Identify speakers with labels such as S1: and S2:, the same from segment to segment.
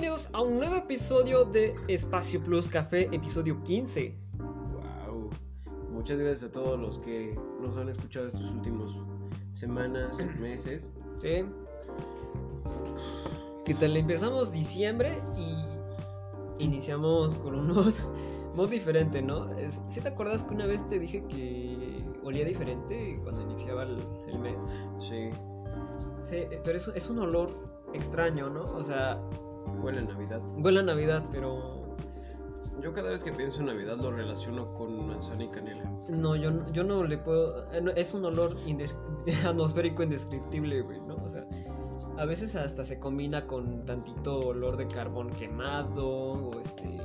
S1: bienvenidos a un nuevo episodio de Espacio Plus Café, episodio 15.
S2: Wow. Muchas gracias a todos los que nos han escuchado estos últimos semanas, meses.
S1: Sí. ¿Qué tal? Empezamos diciembre y iniciamos con un mood, mood diferente, ¿no? ¿Sí te acuerdas que una vez te dije que olía diferente cuando iniciaba el, el mes?
S2: Sí.
S1: Sí, pero es, es un olor extraño, ¿no? O sea,
S2: Huele a Navidad.
S1: huele a Navidad, pero
S2: Yo cada vez que pienso en Navidad lo relaciono con manzana y canela.
S1: No, yo, no- yo no le puedo. eh, Es un olor atmosférico indescriptible, güey, ¿no? O sea, a veces hasta se combina con tantito olor de carbón quemado o este.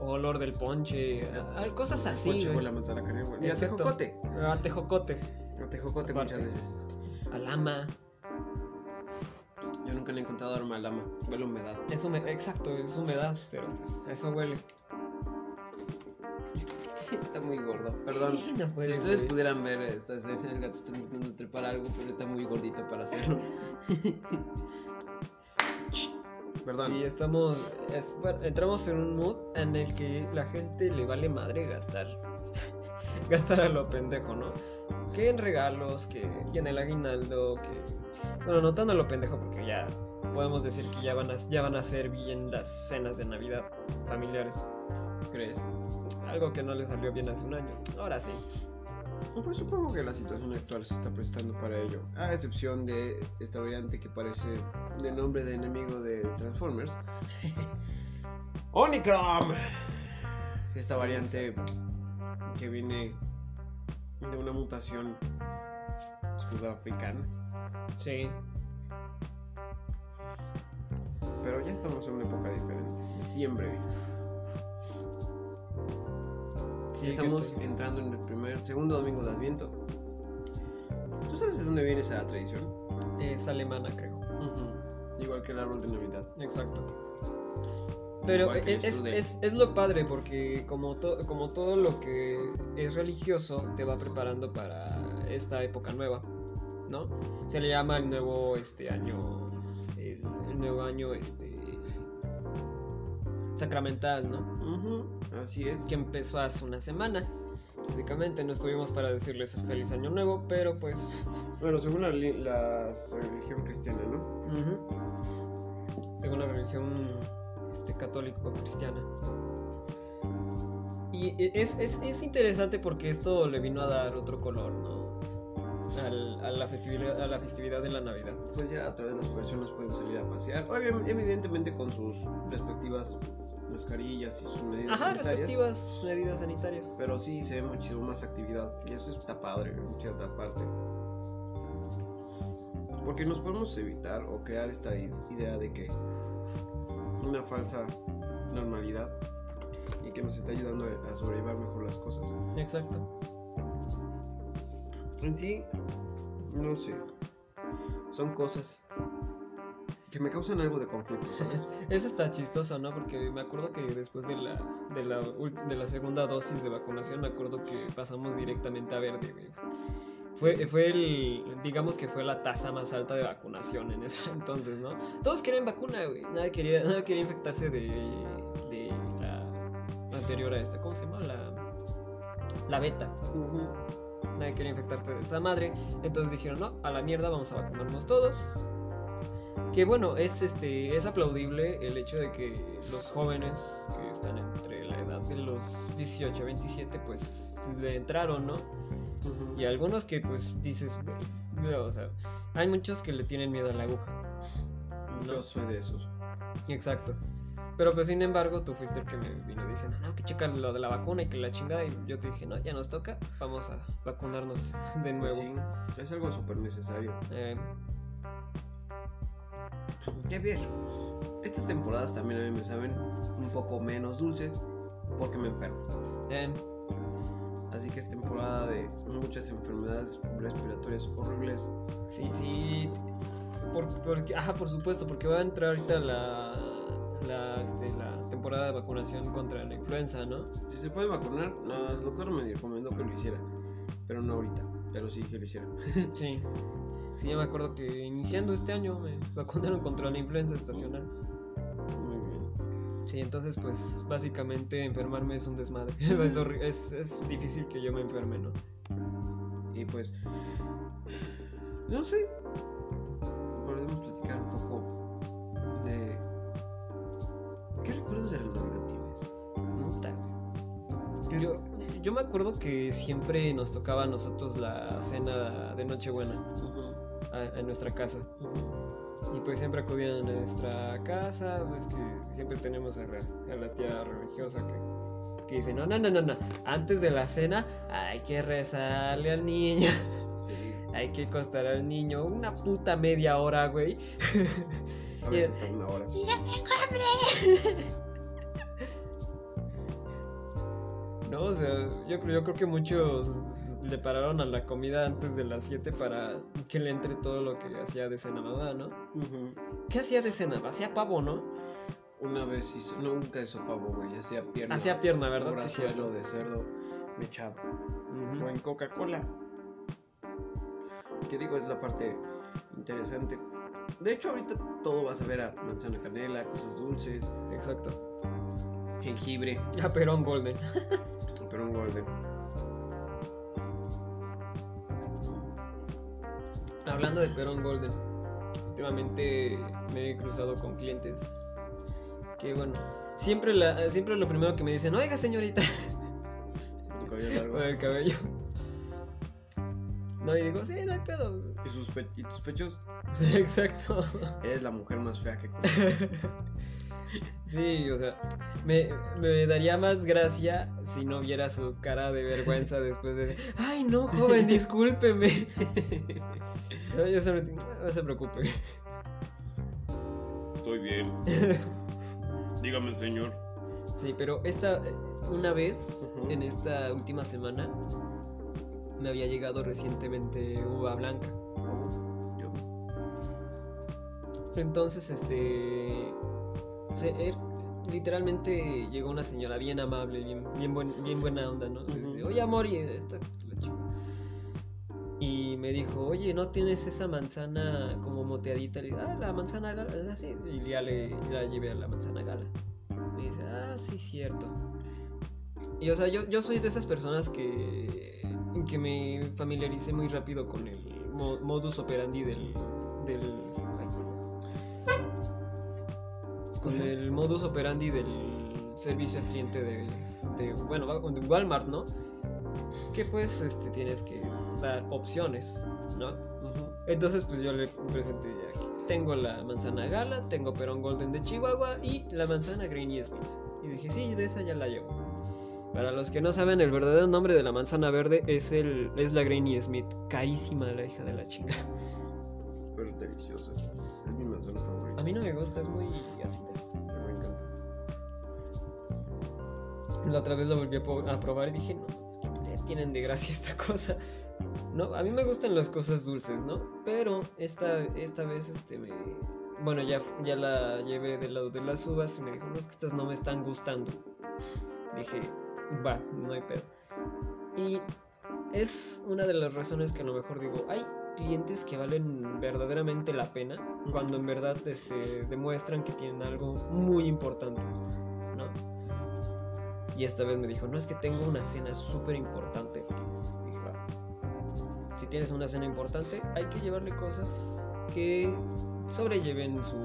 S1: o olor del ponche, a- cosas así,
S2: Ponche
S1: güey.
S2: huele a manzana canela. Y a tejocote.
S1: A tejocote,
S2: A tejocote
S1: Aparte.
S2: muchas veces.
S1: a lama.
S2: Yo nunca le he encontrado aroma al lama. Huele a humedad.
S1: Es exacto, es humedad, pero pues eso huele.
S2: Está muy gordo. Perdón.
S1: No
S2: si ustedes
S1: güey.
S2: pudieran ver esta escena, el gato está intentando trepar algo, pero está muy gordito para hacerlo. Perdón.
S1: Sí, estamos. es- bueno, entramos en un mood en el que la gente le vale madre gastar. gastar a lo pendejo, ¿no? Que en regalos, que, que en el aguinaldo, que. Bueno, no tan a lo pendejo porque ya podemos decir que ya van a, ya van a ser bien las cenas de Navidad familiares.
S2: ¿Crees?
S1: Algo que no le salió bien hace un año. Ahora sí.
S2: Pues supongo que la situación actual se está prestando para ello, a excepción de esta variante que parece el nombre de enemigo de Transformers. Omicron. Esta variante que viene de una mutación sudafricana.
S1: Sí.
S2: Pero ya estamos en una época diferente. Diciembre.
S1: Sí,
S2: Ya estamos entrando en el primer, segundo domingo de Adviento. ¿Tú sabes de dónde viene esa tradición?
S1: Es alemana, creo.
S2: Igual que el árbol de Navidad.
S1: Exacto. Pero es, es, es- es lo padre porque como, to- como todo lo que es religioso te va preparando para esta época nueva, ¿no? Se le llama el nuevo este año, el, el nuevo año este sacramental, ¿no?
S2: Así es.
S1: Que empezó hace una semana. Básicamente no estuvimos para decirles feliz año nuevo, pero pues
S2: Bueno, según la, li- la religión cristiana, ¿no?
S1: Según la religión este, católico cristiana. Y e- es, es, es interesante porque esto le vino a dar otro color, ¿no? Al- a, la festividad, a la festividad de la Navidad.
S2: Pues ya a través de las personas pueden salir a pasear. Obviamente, evidentemente con sus respectivas mascarillas y sus medidas
S1: Ajá,
S2: sanitarias.
S1: respectivas medidas sanitarias.
S2: Pero sí se ve muchísimo más actividad. Y eso está padre en cierta parte. Porque nos podemos evitar o crear esta idea de que una falsa normalidad y que nos está ayudando a a sobrellevar mejor las cosas.
S1: Exacto.
S2: En sí, no sé. Son cosas que me causan algo de conflicto, ¿sabes?
S1: Eso está chistoso, ¿no? Porque me acuerdo que después de la, de la, de la segunda dosis de vacunación, me acuerdo que pasamos directamente a verde, güey. Fue, fue el, digamos que fue la tasa más alta de vacunación en ese entonces, ¿no? Todos querían vacuna, güey. Nadie quería, nadie quería infectarse de, de la anterior a esta. ¿Cómo se llama? La, la beta. Nadie quería infectarse de esa madre. Entonces dijeron, no, a la mierda, vamos a vacunarnos todos. Que bueno, es este es aplaudible el hecho de que los jóvenes que están entre la edad de los 18 a 27 pues le entraron, ¿no? Y algunos que pues dices, güey, o sea, hay muchos que le tienen miedo a la aguja. ¿no?
S2: Yo soy de esos.
S1: Exacto. Pero pues sin embargo tú fuiste el que me vino diciendo, no, que checa lo de la vacuna y que la chingada. Y yo te dije, no, ya nos toca, vamos a vacunarnos de nuevo.
S2: Sí, es algo súper necesario.
S1: Eh,
S2: Ya ver, estas temporadas también a mí me saben un poco menos dulces porque me enfermo.
S1: eh,
S2: Así que es temporada de muchas enfermedades respiratorias horribles.
S1: Sí, sí. Por, ajá, por supuesto, porque va a entrar ahorita la, la, este, la temporada de vacunación contra la influenza, ¿no?
S2: Si se puede vacunar, no, el doctor me recomendó que lo hiciera. Pero no ahorita, pero sí que lo hiciera.
S1: Sí. Sí, yo me acuerdo que iniciando este año me vacunaron contra la influenza estacional.
S2: Muy bien.
S1: Sí, entonces pues básicamente enfermarme es un desmadre. es, es, es difícil que yo me enferme, ¿no?
S2: Y pues, no sé, podemos platicar un poco ¿Qué recuerdos de la Navidad tienes?
S1: Puta, güey.
S2: ¿Qué-
S1: Yo, yo me acuerdo que siempre nos tocaba a nosotros la cena de Nochebuena a, a nuestra casa. Y pues siempre acudían a nuestra casa, pues que siempre tenemos a, la- a la tía religiosa que, que dice, no, no, no, no, no, antes de la cena hay que rezarle al niño,
S2: Sí,
S1: hay que acostar al niño una puta media hora, güey.
S2: a veces hasta una hora.
S1: No, o sea, yo, creo- yo creo que muchos le pararon a la comida antes de las 7 para que le entre todo lo que hacía de cena mamá, ¿no? ¿Qué hacía de cena? Hacía pavo, ¿no?
S2: Una vez hizo, nunca hizo pavo, güey, hacía pierna.
S1: Hacía pierna, ¿verdad?
S2: Ahora
S1: Sí,
S2: de cerdo mechado. O en Coca-Cola. Que digo, es la parte interesante. De hecho, ahorita todo va a saber a manzana canela, cosas dulces,
S1: Exacto.
S2: jengibre,
S1: A Perón Golden.
S2: pero un golden.
S1: Hablando de Perón Golden, últimamente me he cruzado con clientes que, bueno, siempre, la, siempre lo primero que me dicen, oiga señorita,
S2: El cabello largo.
S1: con el cabello. No, y digo, sí, no hay pedo.
S2: ¿Y, sus pe- y tus pechos?
S1: Sí, exacto.
S2: Eres la mujer más fea que conozco.
S1: Sí, o sea, me, me daría más gracia si no viera su cara de vergüenza después de, ay, no, joven, discúlpeme. No, yo solamente, no se preocupe.
S2: Estoy bien. Dígame, señor.
S1: Sí, pero esta, una vez, en esta última semana, me había llegado recientemente uva blanca.
S2: Yo.
S1: Entonces, este. o sea, er- literalmente llegó una señora bien amable, bien, bien, buen- bien buena onda, ¿no? Oye, amor, y esta. la chica". Y me dijo, oye, ¿no tienes esa manzana como moteadita? Le ah, la manzana gala, ah, sí. Y ya le la llevé a la manzana gala. Me dice, ah, sí, cierto. Y o sea, yo, yo soy de esas personas que, que me familiaricé muy rápido con el mo- modus operandi del. del con el modus operandi del servicio al cliente de, de, bueno, de Walmart, ¿no? Que pues este, tienes que dar opciones, ¿no? Entonces pues yo le presenté aquí. Tengo la manzana gala, tengo Perón Golden de Chihuahua y la manzana Granny Smith. Y dije, sí, de esa ya la llevo. Para los que no saben, el verdadero nombre de la manzana verde es, el, es la Granny Smith. Carísima la hija de la chica.
S2: Pero deliciosa. Es mi manzana favorita.
S1: A mí no me gusta, es muy ácida.
S2: Me encanta.
S1: La otra vez lo volví a probar y dije, no, ¿qué tienen de gracia esta cosa? No, a mí me gustan las cosas dulces, ¿no? Pero esta, esta vez, este, me... Bueno, ya, ya la llevé del lado de las uvas y me dijo, no, es que estas no me están gustando. Dije, va, no hay pedo. Y es una de las razones que a lo mejor digo, hay clientes que valen verdaderamente la pena cuando en verdad este, demuestran que tienen algo muy importante, ¿no? Y esta vez me dijo, no es que tengo una cena súper importante. Dije, va. Si tienes una cena importante, hay que llevarle cosas que sobrelleven su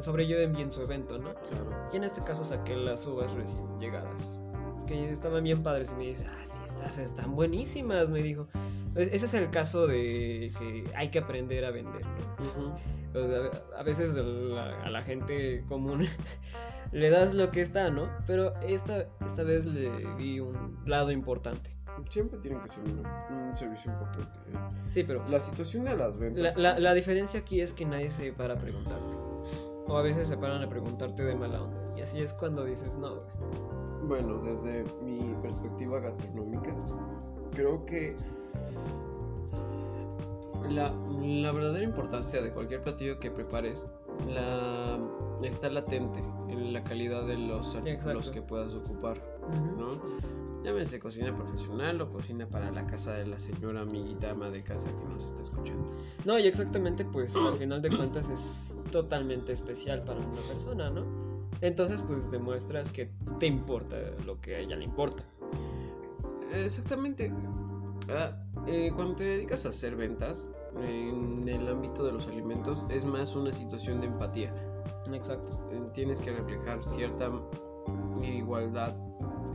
S1: sobrelleven bien su evento, ¿no?
S2: Claro.
S1: Y en este caso saqué las uvas recién llegadas. Que estaban bien padres y me dice, ah, sí, estas están buenísimas, me dijo. Es- Ese es el caso de que hay que aprender a vender, ¿no? O sea, a veces a la, a la gente común le das lo que está, ¿no? Pero esta, esta vez le di un lado importante.
S2: Siempre tiene que ser un, un servicio importante. ¿eh?
S1: Sí, pero
S2: La situación de las
S1: la,
S2: ventas.
S1: la-
S2: es-
S1: la diferencia aquí es que nadie se para a preguntarte. O a veces se paran a preguntarte de mala onda. Y así es cuando dices, no, güey.
S2: Bueno, desde mi perspectiva gastronómica, creo que la, la verdadera importancia de cualquier platillo que prepares la, está latente en la calidad de los artículos
S1: Exacto.
S2: que puedas ocupar, ¿no? Llámese cocina profesional o cocina para la casa de la señora amiguita ama de casa que nos está escuchando.
S1: No, y exactamente, pues al final de cuentas es totalmente especial para una persona, ¿no? Entonces, pues demuestras que te importa lo que a ella le importa.
S2: Exactamente. Ah, eh, cuando te dedicas a hacer ventas, en el ámbito de los alimentos, es más una situación de empatía.
S1: Exacto.
S2: Eh, Tienes que reflejar cierta igualdad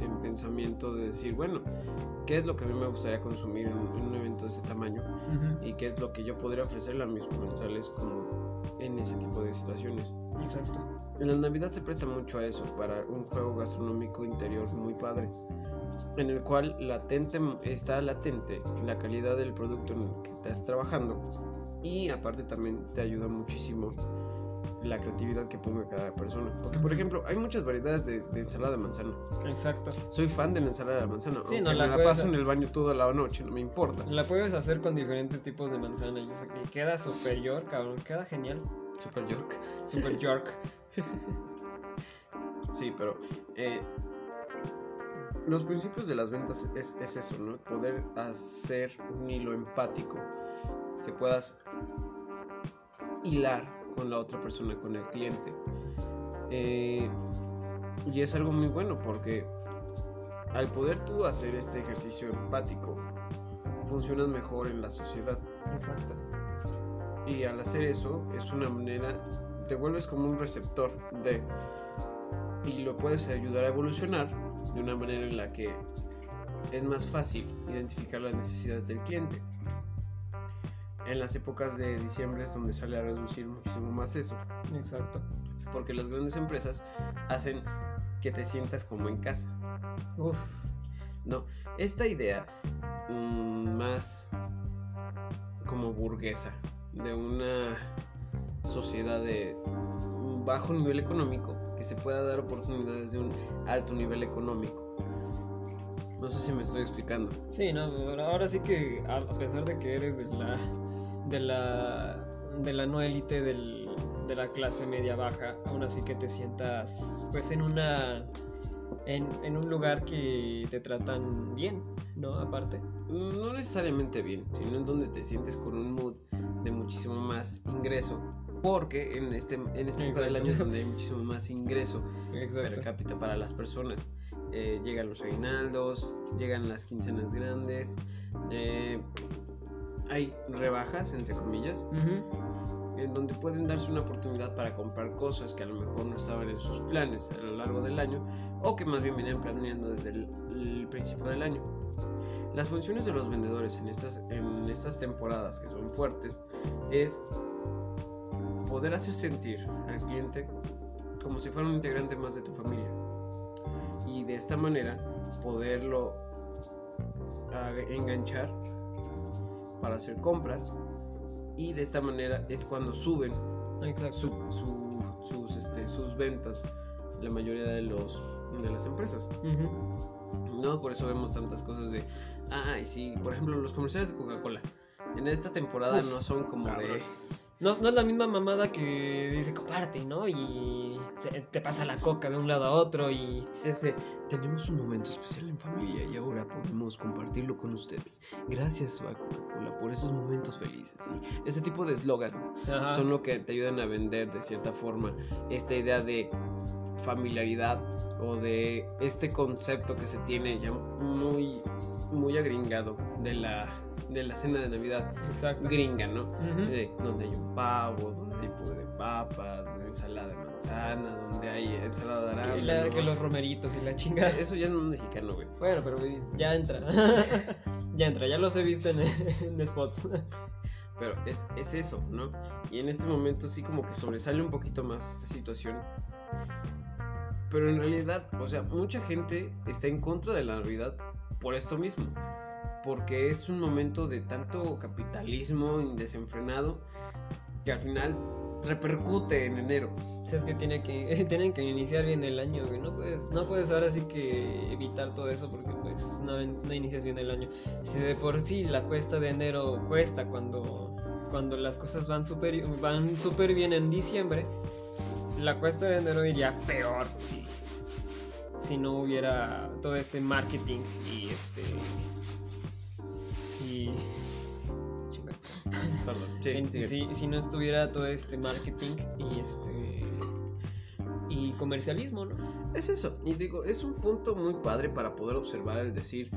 S2: en pensamiento de decir, bueno, ¿qué es lo que a mí me gustaría consumir en, en un evento de ese tamaño? Y qué es lo que yo podría ofrecerle a mis comensales como en ese tipo de situaciones.
S1: Exacto.
S2: En la Navidad se presta mucho a eso, para un juego gastronómico interior muy padre, en el cual latente, está latente la calidad del producto en el que estás trabajando y aparte también te ayuda muchísimo la creatividad que ponga cada persona. Porque, por ejemplo, hay muchas variedades de, de ensalada de manzana.
S1: Exacto.
S2: Soy fan de la ensalada de manzana.
S1: Sí, no, la
S2: me la paso en el baño toda la noche, no me importa.
S1: La puedes hacer con diferentes tipos de manzana y, o sea, que queda superior, cabrón. Queda genial.
S2: Super York.
S1: Super York.
S2: Sí, pero eh, los principios de las ventas es, es eso, ¿no? Poder hacer un hilo empático que puedas hilar con la otra persona, con el cliente. Eh, y es algo muy bueno porque al poder tú hacer este ejercicio empático, funcionas mejor en la sociedad.
S1: Exacto.
S2: Y al hacer eso es una manera, te vuelves como un receptor de... Y lo puedes ayudar a evolucionar de una manera en la que es más fácil identificar las necesidades del cliente. En las épocas de diciembre es donde sale a reducir muchísimo más eso.
S1: Exacto.
S2: Porque las grandes empresas hacen que te sientas como en casa.
S1: Uf.
S2: No, esta idea mm, más como burguesa de una sociedad de un bajo nivel económico que se pueda dar oportunidades de un alto nivel económico. No sé si me estoy explicando.
S1: Sí, no, ahora sí que a a pesar de que eres de la de la de la no élite del- de la clase media baja, aún así que te sientas pues en una en, en un lugar que te tratan bien, ¿no? Aparte.
S2: Mm, No necesariamente bien, sino en donde te sientes con un mood de muchísimo más ingreso. Porque en este en esta época del año es donde hay muchísimo más ingreso. per cápita para las personas. Eh, llegan los aguinaldos, llegan las quincenas grandes, eh, hay rebajas, entre comillas,
S1: Ujú.
S2: en donde pueden darse una oportunidad para comprar cosas que a lo mejor no estaban en sus planes a lo largo del año o que más bien venían planeando desde el, el principio del año. Las funciones de los vendedores en estas, en estas temporadas que son fuertes es poder hacer sentir al cliente como si fuera un integrante más de tu familia. Y de esta manera poderlo ah, enganchar para hacer compras. Y de esta manera es cuando suben su- su- sus, este, sus ventas la mayoría de, los, de las empresas. No, por eso vemos tantas cosas de, ay, sí, por ejemplo, los comerciales de Coca-Cola. En esta temporada
S1: Uf,
S2: no son como
S1: cabrón.
S2: de...
S1: No, no es la misma mamada que dice comparte, ¿no? Y se- te pasa la coca de un lado a otro y
S2: Ese, tenemos un momento especial en familia y ahora podemos compartirlo con ustedes. Gracias a Coca-Cola por esos momentos felices. Y ese tipo de eslogan
S1: Ajá.
S2: son lo que te ayudan a vender de cierta forma esta idea de familiaridad o de este concepto que se tiene ya muy muy agringado de la de la cena de Navidad
S1: Exacto.
S2: gringa, ¿no? Donde hay un pavo, donde hay puré de papas, ensalada de manzana, donde hay ensalada de
S1: Que, la- que los romeritos y la chingada.
S2: Eso ya no es mexicano, güey.
S1: Bueno, pero güey, ya entra. ya entra, ya los he visto en, en spots.
S2: Pero es, es eso, ¿no? Y en este momento sí como que sobresale un poquito más esta situación. Pero en realidad, o sea, mucha gente está en contra de la Navidad por esto mismo. Porque es un momento de tanto capitalismo desenfrenado que al final repercute en enero.
S1: O sea, es que, tiene que tienen que iniciar bien el año. No puedes, no puedes ahora sí que evitar todo eso porque pues no, no inicias bien el año. Si de por sí la cuesta de enero cuesta cuando, cuando las cosas van súper van súper bien en diciembre, la cuesta de enero iría peor, sí. si no hubiera todo este marketing y este chinga.
S2: Perdón. Sí,
S1: En-
S2: sigue.
S1: si, si no estuviera todo este marketing y este y comercialismo, ¿no?
S2: Es eso. Y digo, es un punto muy padre para poder observar el decir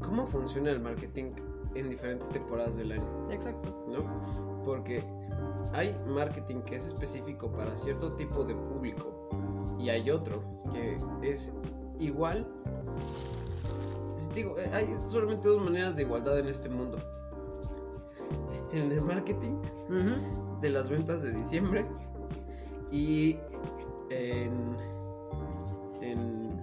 S2: cómo funciona el marketing en diferentes temporadas del año.
S1: Exacto.
S2: ¿no? Porque hay marketing que es específico para cierto tipo de público y hay otro que es igual. Es- Digo, eh, hay solamente dos maneras de igualdad en este mundo. En el marketing de las ventas de diciembre y en, en,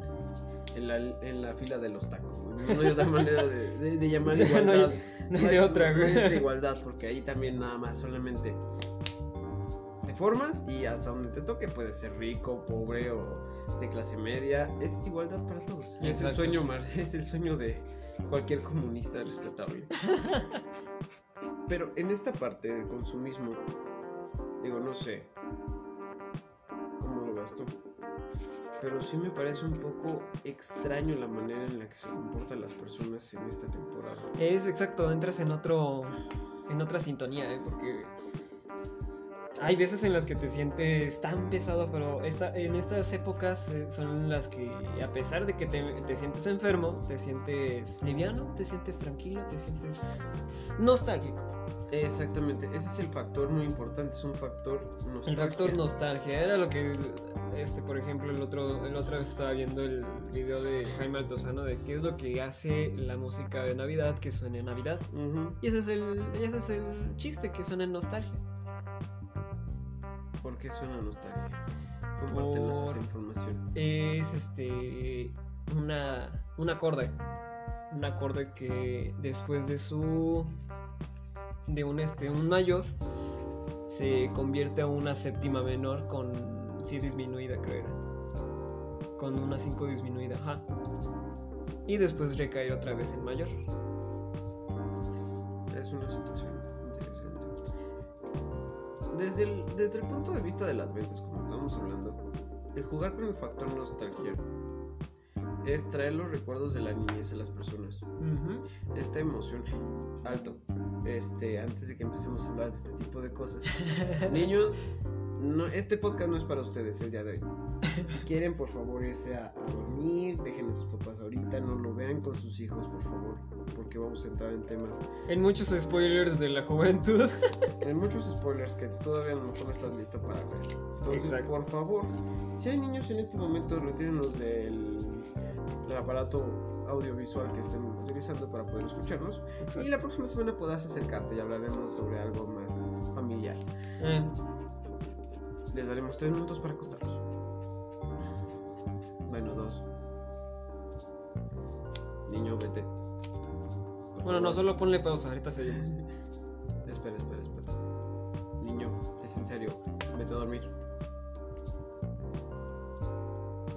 S2: en, la, en la fila de los tacos. No hay otra manera de, de- de llamar
S1: No hay-
S2: igualdad.
S1: no hay otra,
S2: no hay igualdad, porque ahí también nada más solamente te formas y hasta donde te toque puedes ser rico, pobre o de clase media. Es igualdad para todos. Es el sueño, Mar, es el sueño de cualquier comunista respetable. Pero en esta parte del consumismo, digo, no sé cómo lo tú. Pero sí me parece un poco extraño la manera en la que se comportan las personas en esta temporada.
S1: Es exacto, entras en otro en otra sintonía, ¿eh? porque hay veces en las que te sientes tan pesado, pero esta, en estas épocas eh, son las que a pesar de que te, te sientes enfermo, te sientes liviano, te sientes tranquilo, te sientes nostálgico.
S2: Exactamente, ese es el factor muy importante, es un factor nostalgia.
S1: El factor nostalgia era lo que este por ejemplo el otro el otra vez estaba viendo el video de Jaime Altozano de qué es lo que hace la música de Navidad que suene en Navidad.
S2: Ujú.
S1: Y ese es el ese es el chiste que suena en nostalgia.
S2: ¿Por qué suena nostalgia? Compártenos esa
S1: Por-
S2: información.
S1: Es este una un acorde. Un acorde que después de su de un este un mayor se convierte a una séptima menor con si disminuida creo era. Con una 5 disminuida, ajá. Y después recaer otra vez en mayor.
S2: Es una situación. Desde el, desde el punto de vista de las ventas, como estamos hablando, el jugar con el factor nostalgia es traer los recuerdos de la niñez a las personas. Esta emoción, alto, este, antes de que empecemos a hablar de este tipo de cosas. Niños, no, este podcast no es para ustedes el día de hoy. Si quieren, por favor, irse a, a dormir, dejen a sus papás ahorita, no lo vean con sus hijos, por favor, porque vamos a entrar en temas
S1: En muchos spoilers de la juventud.
S2: hay muchos spoilers que todavía a lo mejor no estás listo para ver. Entonces,
S1: Exacto.
S2: por favor, si hay niños en este momento, retírenlos del, del aparato audiovisual que estén utilizando para poder escucharnos. Y la próxima semana podrás acercarte y hablaremos sobre algo más familiar.
S1: Eh,
S2: Les daremos tres minutos para acostarnos. Bueno, dos. Niño, vete. Por
S1: bueno, no, solo ponle pausa, ahorita seguimos.
S2: Espera, espera, espera. Niño, es en serio. Vete a dormir.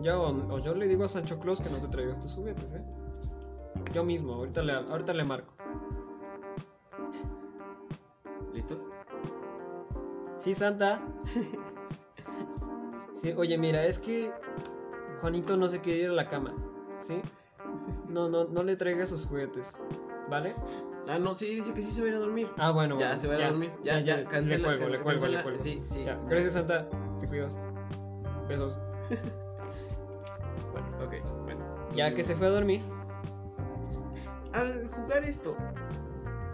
S1: Ya, o, o yo le digo a Sancho Claus que no te traigas tus juguetes, ¿eh? Yo mismo, ahorita le, ahorita le marco.
S2: ¿Listo?
S1: Sí, Santa. Sí, oye, mira, es que Juanito no se quiere ir a la cama, ¿sí? No, no, no le traigas sus juguetes, ¿vale?
S2: Ah, no, sí, dice que sí se va a ir a dormir.
S1: Ah, bueno,
S2: ya
S1: bueno,
S2: se va a ir a dormir. Ya, ya, cancela.
S1: Le cuelgo, le cuelgo, le cuelgo.
S2: Sí, sí.
S1: Ya, gracias, Santa. Te cuidas. Besos.
S2: Ok, bueno.
S1: Ya que se fue a dormir,
S2: Al jugar esto,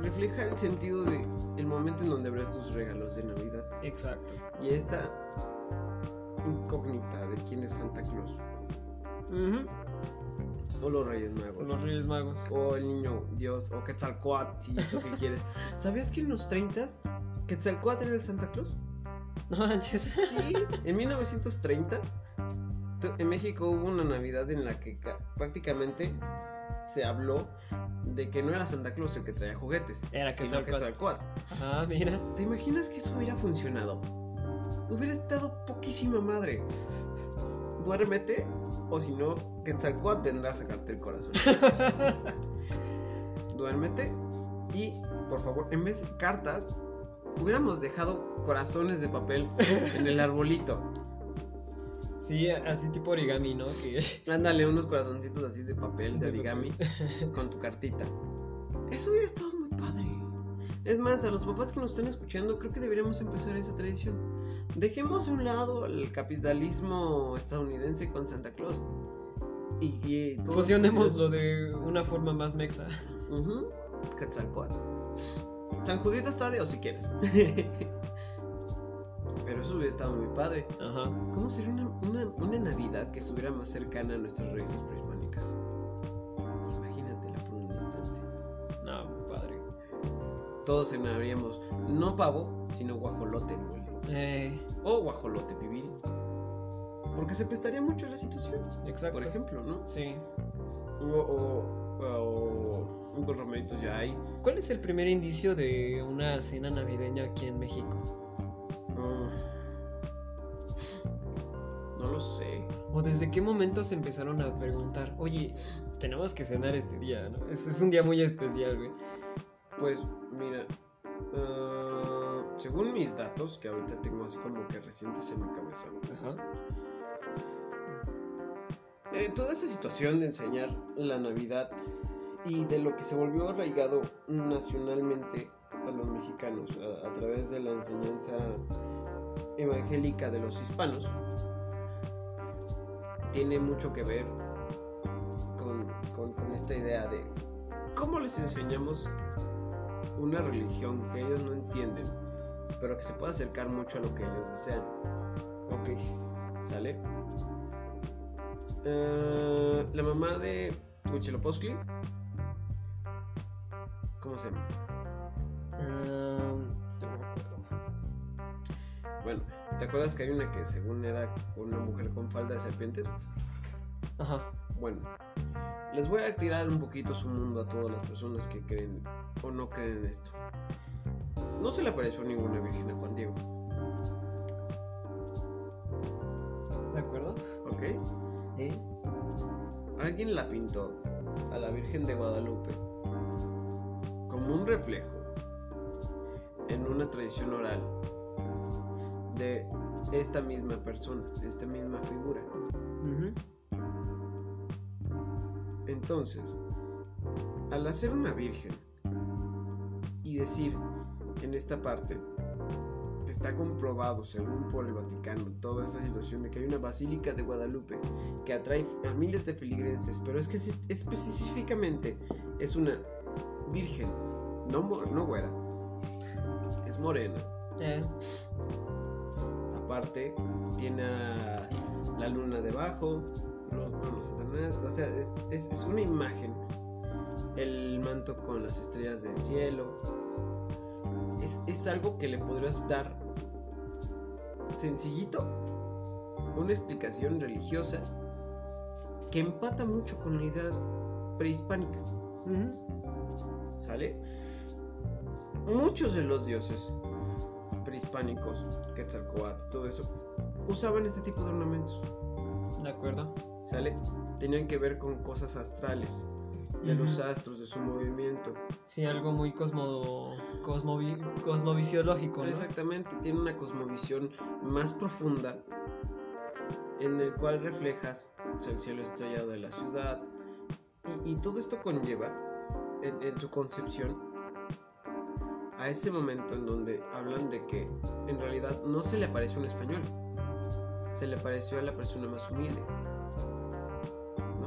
S2: refleja el sentido de el momento en donde abres tus regalos de Navidad.
S1: exacto.
S2: Y esta incógnita de quién es Santa Claus. O los Reyes Magos.
S1: Con los Reyes Magos.
S2: O el niño Dios. O Quetzalcoatl, si es lo que quieres. ¿Sabías que en los 30 Quetzalcoatl era el Santa Claus?
S1: No manches.
S2: Sí, en 1930 tu- en México hubo una Navidad en la que ca- prácticamente se habló de que no era Santa Claus el que traía juguetes,
S1: Era
S2: sino
S1: Quetzalcóatl.
S2: Quetzalcóatl.
S1: Ah, mira.
S2: ¿Te imaginas que eso hubiera funcionado? Hubiera estado poquísima madre. Duérmete o si no, Quetzalcóatl vendrá a sacarte el corazón. Duérmete y, por favor, en vez de cartas, hubiéramos dejado corazones de papel en el arbolito.
S1: Sí, así tipo origami, ¿no? Que...
S2: Ándale, unos corazoncitos así de papel, de origami, con tu cartita. Eso hubiera estado muy padre. Es más, a los papás que nos están escuchando, creo que deberíamos empezar esa tradición. Dejemos a un lado el capitalismo estadounidense con Santa Claus. Y, y todas
S1: Fusionemos
S2: estas
S1: lo de una forma más mexa.
S2: ideas- Ujú, Quetzalcóatl. San Estadio, si quieres. Pero eso hubiera estado muy padre.
S1: Ajá.
S2: ¿Cómo sería una, una, una Navidad que estuviera más cercana a nuestras raíces prehispánicas? Todos cenaríamos no pavo, sino guajolote.
S1: Eh,
S2: O guajolote pibil. Porque se prestaría mucho a la situación,
S1: exacto.
S2: por ejemplo, ¿no?
S1: Sí.
S2: O, o, o unos romeritos ya hay.
S1: ¿Cuál es el primer indicio de una cena navideña aquí en México?
S2: Mm. No lo sé.
S1: ¿O desde qué momento se empezaron a preguntar, oye, tenemos que cenar este día, ¿no? Es, es un día muy especial, güey.
S2: Pues mira, ah, según mis datos, que ahorita tengo así como que recientes en mi cabeza,
S1: Ajá.
S2: eh, toda esta situación de enseñar la Navidad y de lo que se volvió arraigado nacionalmente a los mexicanos a, a través de la enseñanza evangélica de los hispanos, tiene mucho que ver con, con- con esta idea de cómo les enseñamos una religión que ellos no entienden, pero que se puede acercar mucho a lo que ellos desean.
S1: Ok.
S2: ¿Sale? Eh, la mamá de Huitzilopochtli. ¿Cómo se llama?
S1: Yo no me acuerdo.
S2: Bueno, ¿te acuerdas que hay una que según era una mujer con falda de serpiente?
S1: Ajá.
S2: Bueno, les voy a tirar un poquito su mundo a todas las personas que creen o no creen en esto. No se le apareció ninguna virgen a Juan Diego,
S1: ¿De acuerdo?
S2: ¿ok?
S1: ¿Eh?
S2: Alguien la pintó a la Virgen de Guadalupe como un reflejo en una tradición oral de esta misma persona, de esta misma figura. Entonces, al hacer una virgen y decir en esta parte que está comprobado según por el Vaticano toda esa situación de que hay una basílica de Guadalupe que atrae a miles de feligreses, pero es que específicamente es una virgen, no, no güera, es morena.
S1: Eh,
S2: Aparte, tiene a la luna debajo, o sea, es, es- es una imagen. El manto con las estrellas del cielo. Es, es algo que le podrías dar sencillito, una explicación religiosa que empata mucho con la idea prehispánica. ¿Sale? Muchos de los dioses prehispánicos, Quetzalcoatl, todo eso, usaban ese tipo de ornamentos.
S1: De acuerdo.
S2: ¿Sale? Tenían que ver con cosas astrales, de los astros, de su movimiento.
S1: Sí, algo muy cosmo, cosmovi, cosmovisiológico, ¿no?
S2: Exactamente, tiene una cosmovisión más profunda en el cual reflejas el cielo estrellado de la ciudad. Y, y todo esto conlleva, en, en su concepción, a ese momento en donde hablan de que en realidad no se le apareció un español, se le apareció a la persona más humilde,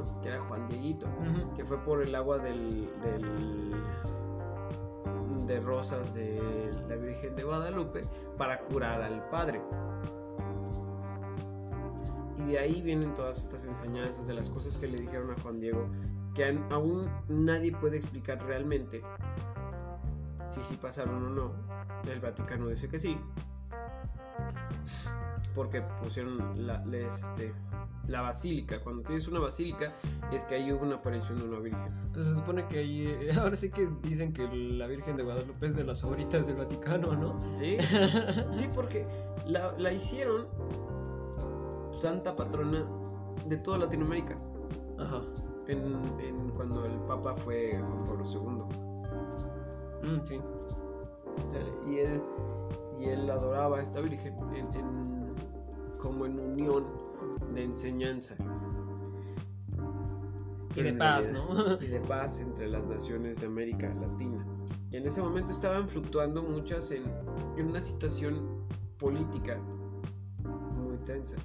S2: ¿no? que era Juan Dieguito que fue por el agua del, del- de rosas de la Virgen de Guadalupe para curar al padre. Y de ahí vienen todas estas enseñanzas de las cosas que le dijeron a Juan Diego, que aún nadie puede explicar realmente si sí pasaron o no. El Vaticano dice que sí. Porque pusieron la, este, la basílica. Cuando tienes una basílica es que ahí hubo una aparición de una virgen.
S1: Pues se supone que ahí, eh, ahora sí que dicen que la Virgen de Guadalupe es de las favoritas del Vaticano, ¿no?
S2: ¿Sí? Sí, porque la, la hicieron santa patrona de toda Latinoamérica.
S1: Ajá.
S2: En, en cuando el Papa fue Juan Pablo II.
S1: Mm, sí.
S2: Y él, y él adoraba a esta Virgen en- en- como en unión de enseñanza.
S1: Y de paz,
S2: realidad-
S1: ¿no?
S2: Y de paz entre las naciones de América Latina. Y en ese momento estaban fluctuando muchas en, en una situación política muy tensa.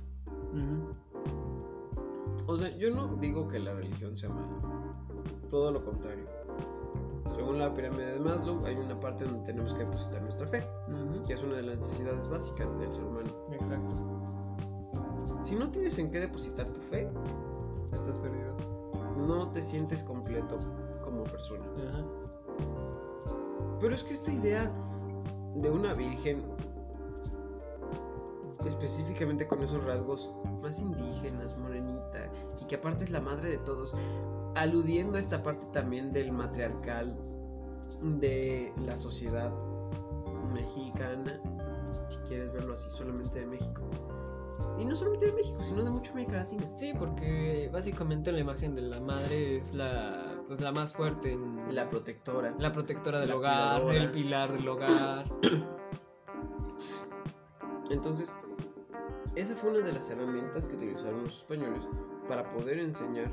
S2: O sea, yo no digo que la religión sea mala. Todo lo contrario. Según la pirámide de Maslow, hay una parte donde tenemos que depositar nuestra fe, que es una de las necesidades básicas del ser humano.
S1: Exacto.
S2: Si no tienes en qué depositar tu fe,
S1: Estás perdido.
S2: no te sientes completo como persona. Pero es que esta idea de una virgen, específicamente con esos rasgos más indígenas, morenita, y que aparte es la madre de todos, aludiendo a esta parte también del matriarcal de la sociedad mexicana, si quieres verlo así, solamente de México. Y no solamente de México, sino de mucha América Latina.
S1: Sí, porque básicamente la imagen de la madre es la, pues, la más fuerte en
S2: La protectora.
S1: la protectora del
S2: La
S1: hogar,
S2: cuidadora.
S1: el pilar del hogar.
S2: Entonces, esa fue una de las herramientas que utilizaron los españoles para poder enseñar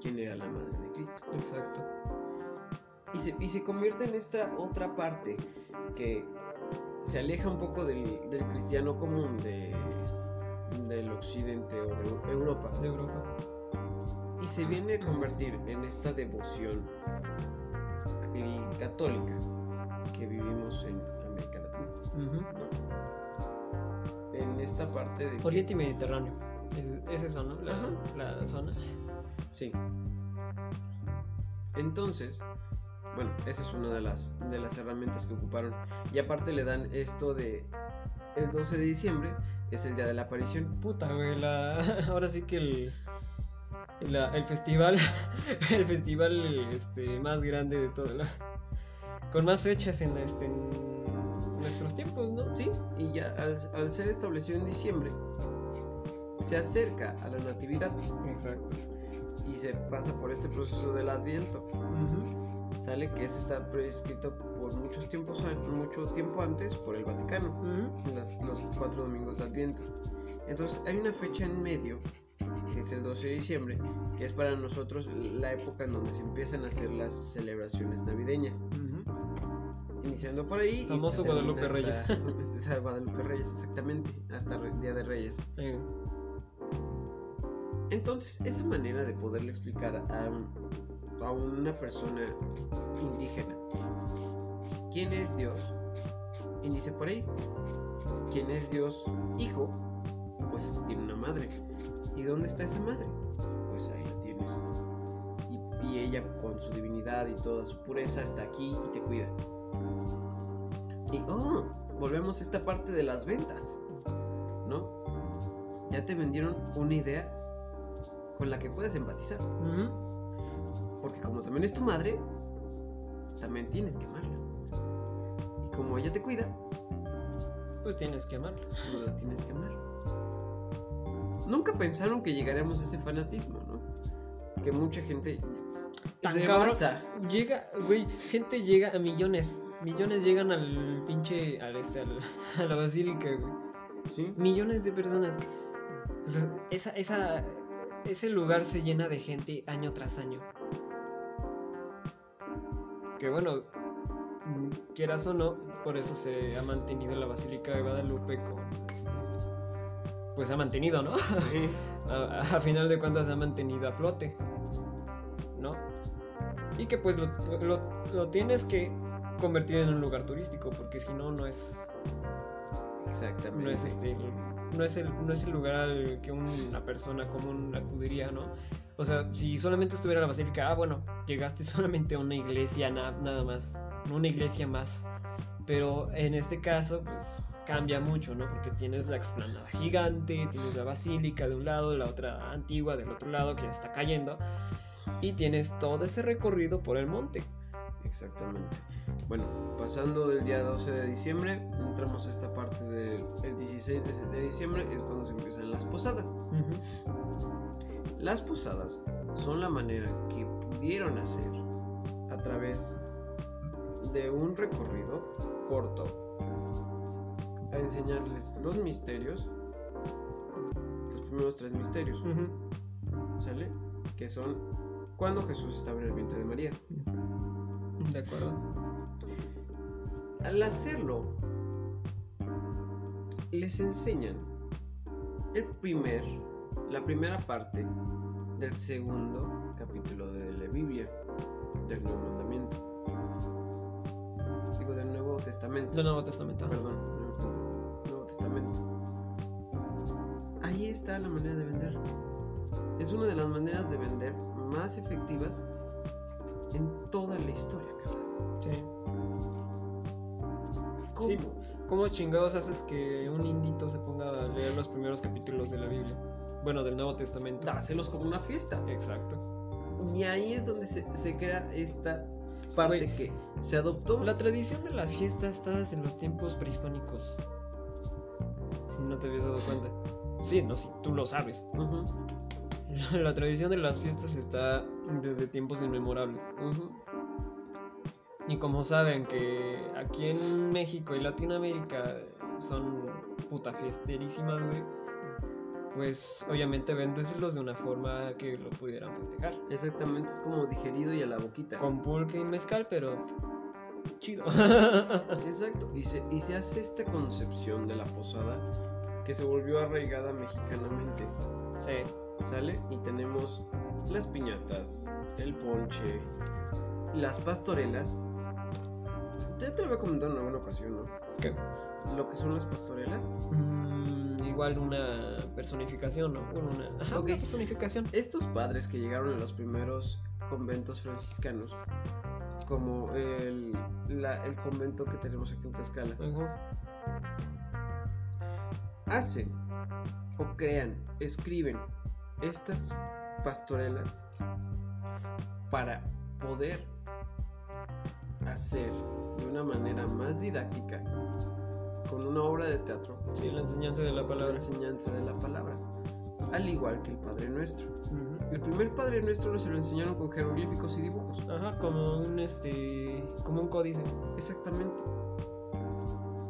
S2: quién era la madre de Cristo.
S1: Exacto.
S2: Y se, y se convierte en esta otra parte que se aleja un poco del, del cristiano común de, del occidente o de Europa
S1: De Europa.
S2: y se viene a convertir en esta devoción católica que vivimos en América Latina. En esta parte de... que-
S1: Oriente y Mediterráneo. Es, es eso, ¿no? La, zona.
S2: Sí. Entonces, bueno, esa es una de las, de las herramientas que ocuparon. Y aparte le dan esto de el 12 de diciembre es el día de la aparición.
S1: Puta, güey, la... ahora sí que el... la- el festival, el festival este, más grande de todo, la- con más fechas en, este, en nuestros tiempos, ¿no?
S2: Sí, y ya al, al ser establecido en diciembre, se acerca a la natividad
S1: Exacto.
S2: y se pasa por este proceso del adviento.
S1: Ujú,
S2: Sale que ese está prescrito por muchos tiempos, mucho tiempo antes por el Vaticano. las- los cuatro domingos de Adviento. Entonces hay una fecha en medio, que es el 12 de diciembre, que es para nosotros la época en donde se empiezan a hacer las celebraciones navideñas.
S1: Ujú.
S2: Iniciando por ahí.
S1: Famoso Guadalupe
S2: hasta- este, es Guadalupe Reyes, exactamente, hasta el Día de Reyes.
S1: Eh,
S2: Entonces, esa manera de poderle explicar a, a una persona indígena quién es Dios, inicia por ahí. ¿Quién es Dios hijo? Pues tiene una madre. ¿Y dónde está esa madre? Pues ahí la tienes. Y, y ella con su divinidad y toda su pureza está aquí y te cuida. Y, oh, volvemos a esta parte de las ventas. ¿No? Ya te vendieron una idea con la que puedes empatizar. Porque como también es tu madre, también tienes que amarla. Y como ella te cuida,
S1: Pues tienes que amarla.
S2: no la tienes que amar. Nunca pensaron que llegaremos a ese fanatismo, ¿no? Que mucha gente
S1: Tan
S2: rebasa.
S1: Llega, güey, gente llega a millones. Millones llegan al pinche, al este, al- a la basílica, güey.
S2: ¿sí?
S1: Millones de personas. O sea, esa, esa, ese lugar se llena de gente año tras año. Que bueno, quieras o no, por eso se ha mantenido la Basílica de Guadalupe con este, Pues ha mantenido, ¿no?
S2: Sí.
S1: a, a final de cuentas se ha mantenido a flote. Y que pues lo, lo- lo tienes que convertir en un lugar turístico, porque si no, no es,
S2: Exactamente.
S1: no es este, no es el, no es el lugar al que una persona común acudiría, ¿no? O sea, si solamente estuviera la basílica, ah, bueno, llegaste solamente a una iglesia na- nada más, una iglesia más. Pero en este caso, pues cambia mucho, ¿no? Porque tienes la explanada gigante, tienes la basílica de un lado, la otra antigua del otro lado que ya está cayendo, y tienes todo ese recorrido por el monte.
S2: Exactamente. Bueno, pasando del día 12 de diciembre, entramos a esta parte del el 16 de, diciembre, es cuando se empiezan las posadas. Las posadas son la manera que pudieron hacer a través de un recorrido corto a enseñarles los misterios, los primeros tres misterios. ¿sale? Que son cuando Jesús estaba en el vientre de María.
S1: De acuerdo.
S2: Al hacerlo, les enseñan el primer, la primera parte del segundo capítulo de la Biblia, del Nuevo Mandamiento. Digo, del Nuevo Testamento.
S1: Del Nuevo Testamento.
S2: Perdón, Nuevo, Nuevo Testamento. Ahí está la manera de vender. Es una de las maneras de vender más efectivas en toda la historia, cabrón.
S1: Sí.
S2: ¿Cómo?
S1: Sí. ¿Cómo chingados haces que un indito se ponga a leer los primeros capítulos de la Biblia? Bueno, del Nuevo Testamento.
S2: Dáselos como una fiesta.
S1: Exacto.
S2: Y ahí es donde se, se crea esta parte
S1: Güey.
S2: que se adoptó.
S1: La tradición de la fiesta está desde los tiempos prehispánicos. Si no te habías dado cuenta. Sí, no, si tú lo sabes.
S2: Ujú,
S1: La tradición de las fiestas está desde tiempos inmemorables.
S2: ujú.
S1: Y como saben que aquí en México y Latinoamérica son puta fiesterísimas, güey. Pues obviamente bendecirlos de una forma que lo pudieran festejar.
S2: Exactamente, es como digerido y a la boquita.
S1: Con pulque y mezcal, pero chido.
S2: Exacto, y se, y se hace esta concepción de la posada que se volvió arraigada mexicanamente.
S1: sí.
S2: ¿Sale? Y tenemos las piñatas, el ponche, las pastorelas. Ya te lo voy a comentar en alguna ocasión, ¿no?
S1: ¿Qué?
S2: Lo que son las pastorelas.
S1: Mm, igual una personificación, ¿no? Bueno, una, ajá,
S2: Ok.
S1: una personificación.
S2: Estos padres que llegaron a los primeros conventos franciscanos, como el, la- el convento que tenemos aquí en Tlaxcala, hacen o crean, escriben estas pastorelas para poder hacer de una manera más didáctica con una obra de teatro
S1: Sí, la enseñanza de la
S2: la
S1: palabra.
S2: enseñanza de la palabra, al igual que el Padre Nuestro. El primer Padre Nuestro se lo enseñaron con jeroglíficos y dibujos.
S1: Ajá, como un este. como un códice.
S2: Exactamente.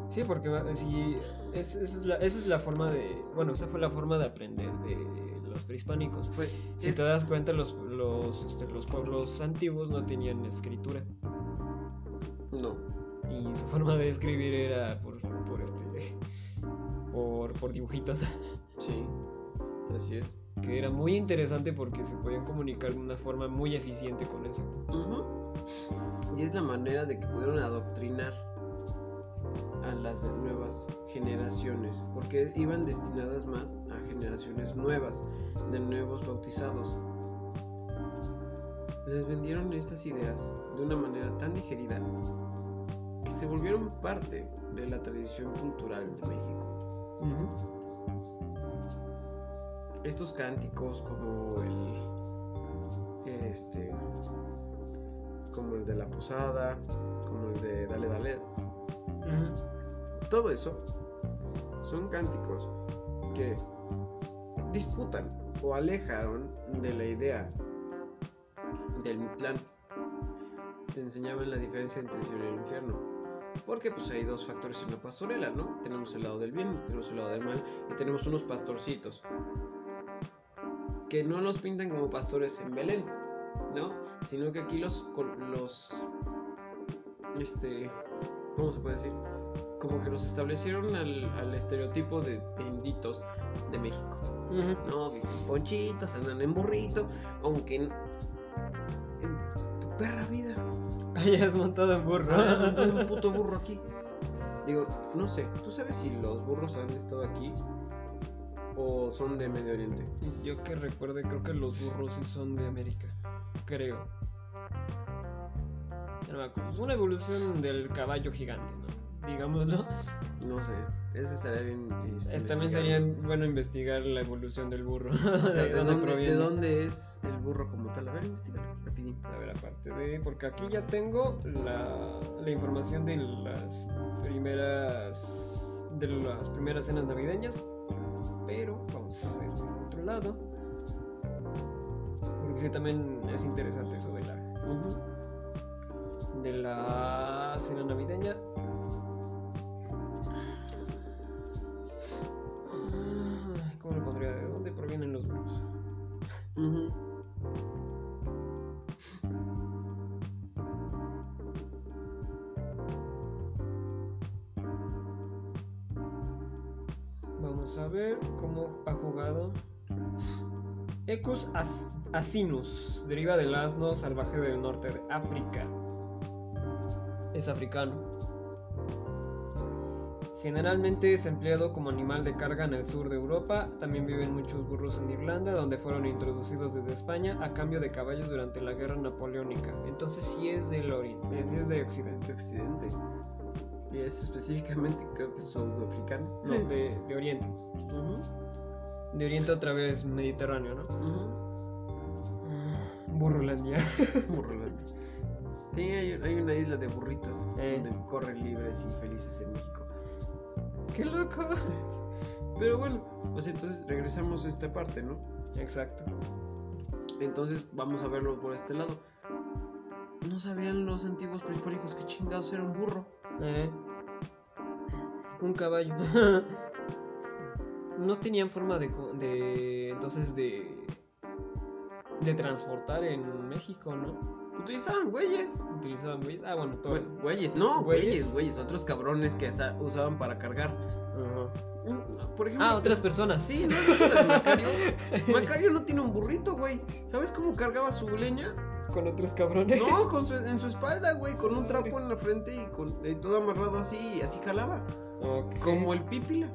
S1: Sí, porque si es- esa, es la, esa es la forma de. Bueno, esa fue la forma de aprender de los prehispánicos.
S2: Fue,
S1: Si
S2: es-
S1: te das cuenta, los, los, este, los pueblos antiguos no tenían escritura.
S2: No.
S1: Y su forma de escribir era por, por este. Por, por dibujitos.
S2: Sí. Así es.
S1: Que era muy interesante porque se podían comunicar de una forma muy eficiente con eso.
S2: Y es la manera de que pudieron adoctrinar a las de- nuevas generaciones, porque iban destinadas más a generaciones nuevas, de nuevos bautizados. Les vendieron estas ideas de una manera tan digerida que se volvieron parte de la tradición cultural de México. Estos cánticos como el este como el de la posada, como el de dale dale, Todo eso son cánticos que disputan o alejaron de la idea del Mictlán. Te enseñaban la diferencia entre el cielo y el infierno. Porque pues hay dos factores en la pastorela, ¿no? Tenemos el lado del bien, tenemos el lado del mal y tenemos unos pastorcitos. Que no los pintan como pastores en Belén, ¿no? Sino que aquí los, los, este, ¿cómo se puede decir? Como que los establecieron al, al estereotipo de tenditos de México. No, visten ponchitas, andan en burrito, aunque en, en tu perra vida.
S1: Ya has montado en burro.
S2: No tengo un puto burro aquí. Digo, no sé, ¿tú sabes si los burros han estado aquí o son de Medio Oriente?
S1: Yo que recuerde, creo que los burros sí son de América. Creo. Ya no me acuerdo. Es una evolución del caballo gigante, ¿no? Digámoslo.
S2: No sé, ese estaría bien. este,
S1: Es- también sería bueno investigar la evolución del burro.
S2: O sea, ¿de, dónde, de dónde es el burro como tal? A ver, investigalo, rapidín.
S1: A ver, aparte de. Porque aquí ya tengo la, la información de las primeras. de las primeras cenas navideñas. Pero vamos a ver por otro lado. Porque sí también es interesante eso de la de la cena navideña. ¿Cómo lo pondría? ¿De dónde provienen los blues? Uh -huh. Vamos a ver cómo ha jugado. Ecus asinus deriva del asno salvaje del norte de África. Es africano. Generalmente es empleado como animal de carga en el sur de Europa. También viven muchos burros en Irlanda, donde fueron introducidos desde España a cambio de caballos durante la guerra napoleónica. Entonces sí es del oriente, es de occidente.
S2: De Occidente. Y es específicamente, creo que es sudafricano.
S1: No, de, de oriente. De oriente otra vez mediterráneo, ¿no? Burrolandia.
S2: Burrolandia. Sí, hay, hay una isla de burritos
S1: Eh.
S2: donde corren libres y felices en México.
S1: ¡Qué loco!
S2: Pero bueno, pues entonces regresamos a esta parte, ¿no?
S1: Exacto.
S2: Entonces vamos a verlo por este lado. No sabían los antiguos prehispánicos que chingados era un burro.
S1: Eh. Un caballo. no tenían forma de, de entonces de de transportar en México, ¿no?
S2: Utilizaban güeyes.
S1: Utilizaban güeyes. Ah, bueno, todo.
S2: Güey- Güeyes, no,
S1: ¿Güeyes?
S2: güeyes, otros cabrones que sa- usaban para cargar.
S1: Ajá.
S2: Mm, Por ejemplo,
S1: Ah, otras personas.
S2: Sí, ¿no? ¿No Macario? Macario no tiene un burrito, güey. ¿Sabes cómo cargaba su leña?
S1: Con otros cabrones.
S2: No, con su- en su espalda, güey, con un trapo en la frente y con y todo amarrado así, y así jalaba.
S1: Ok.
S2: Como el pípila.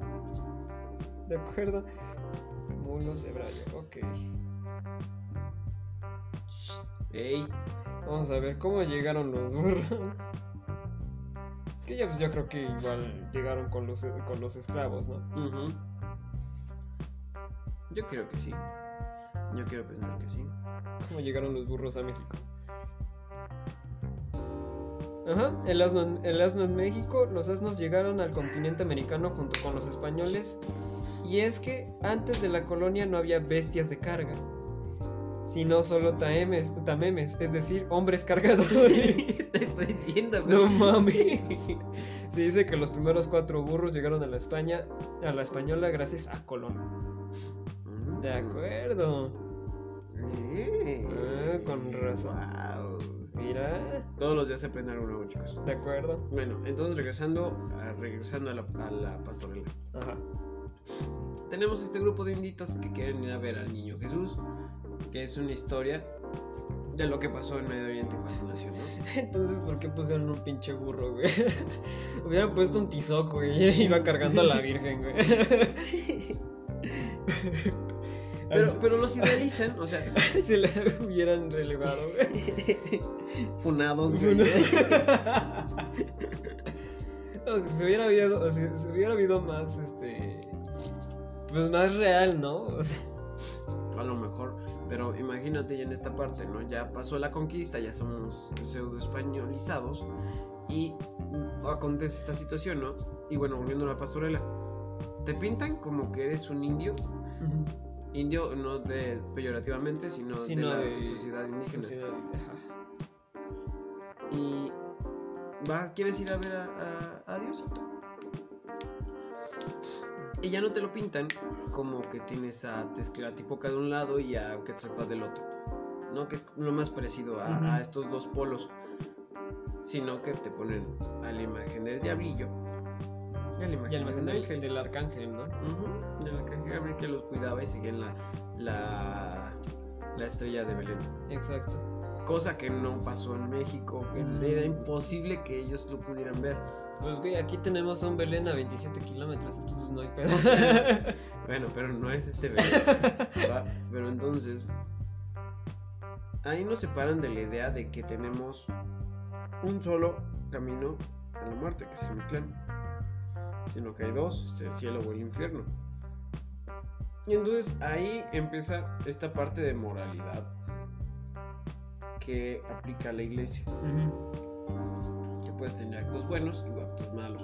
S1: De acuerdo. Mulo cebrayo. Ok.
S2: Ey,
S1: Vamos a ver cómo llegaron los burros. Que ya pues yo creo que igual llegaron con los con los esclavos, ¿no?
S2: ujú. Yo creo que sí. Yo quiero pensar que sí.
S1: ¿Cómo llegaron los burros a México? Ajá, el asno, el asno en México, los asnos llegaron al continente americano junto con los españoles. Y es que antes de la colonia no había bestias de carga, sino solo taemes, tamemes, es decir, hombres cargadores.
S2: Te estoy diciendo, güey.
S1: no mames. Se dice que los primeros cuatro burros llegaron a la España, a la española gracias a Colón.
S2: Mm.
S1: De acuerdo.
S2: Eh.
S1: Ah, con razón.
S2: Wow.
S1: Mira,
S2: Todos los días se aprende algo nuevo, chicos.
S1: de acuerdo.
S2: Bueno, entonces regresando a, regresando a la, a la pastorela.
S1: Ajá.
S2: Tenemos este grupo de inditos que quieren ir a ver al niño Jesús, que es una historia de lo que pasó en Medio Oriente ¿no?
S1: Entonces, ¿por qué pusieron un pinche burro, güey? Hubieran puesto un tizoc, güey. Iba cargando a la virgen, güey.
S2: Pero, pero los idealizan, o sea,
S1: se la hubieran relevado, güey.
S2: funados, güey.
S1: No, si se hubiera habido, si se hubiera habido más, este. Pues más real, ¿no? O sea,
S2: A lo mejor, pero imagínate ya en esta parte, ¿no? Ya pasó la conquista, ya somos pseudo españolizados y acontece esta situación, ¿no? Y bueno, volviendo a la pastorela, te pintan como que eres un indio, indio no de peyorativamente, sino,
S1: Sino
S2: de la
S1: de
S2: sociedad indígena.
S1: sociedad.
S2: Y vas, quieres ir a ver a, a, a Diosito. Y ya no te lo pintan como que tienes a Tezcatlipoca de un lado y a Quetzalcóatl del otro. ¿No? Que es lo más parecido a, estos dos polos. Sino que te ponen a la imagen del diablillo. Y a la imagen,
S1: Y al imagen
S2: del ángel.
S1: del arcángel, ¿no?
S2: Ujú, del arcángel Gabriel que los cuidaba y seguían la, la, la estrella de Belén.
S1: Exacto.
S2: Cosa que no pasó en México, que era imposible que ellos lo pudieran ver.
S1: Pues, güey, aquí tenemos a un Belén a 27 kilómetros, entonces no hay pedo.
S2: Bueno, pero no es este Belén. ¿va? Pero entonces, ahí nos separan de la idea de que tenemos un solo camino a la muerte, que es el Mictlán. Sino que hay dos, es el cielo o el infierno. Y entonces ahí empieza esta parte de moralidad que aplica la iglesia. Que puedes tener actos buenos y actos malos.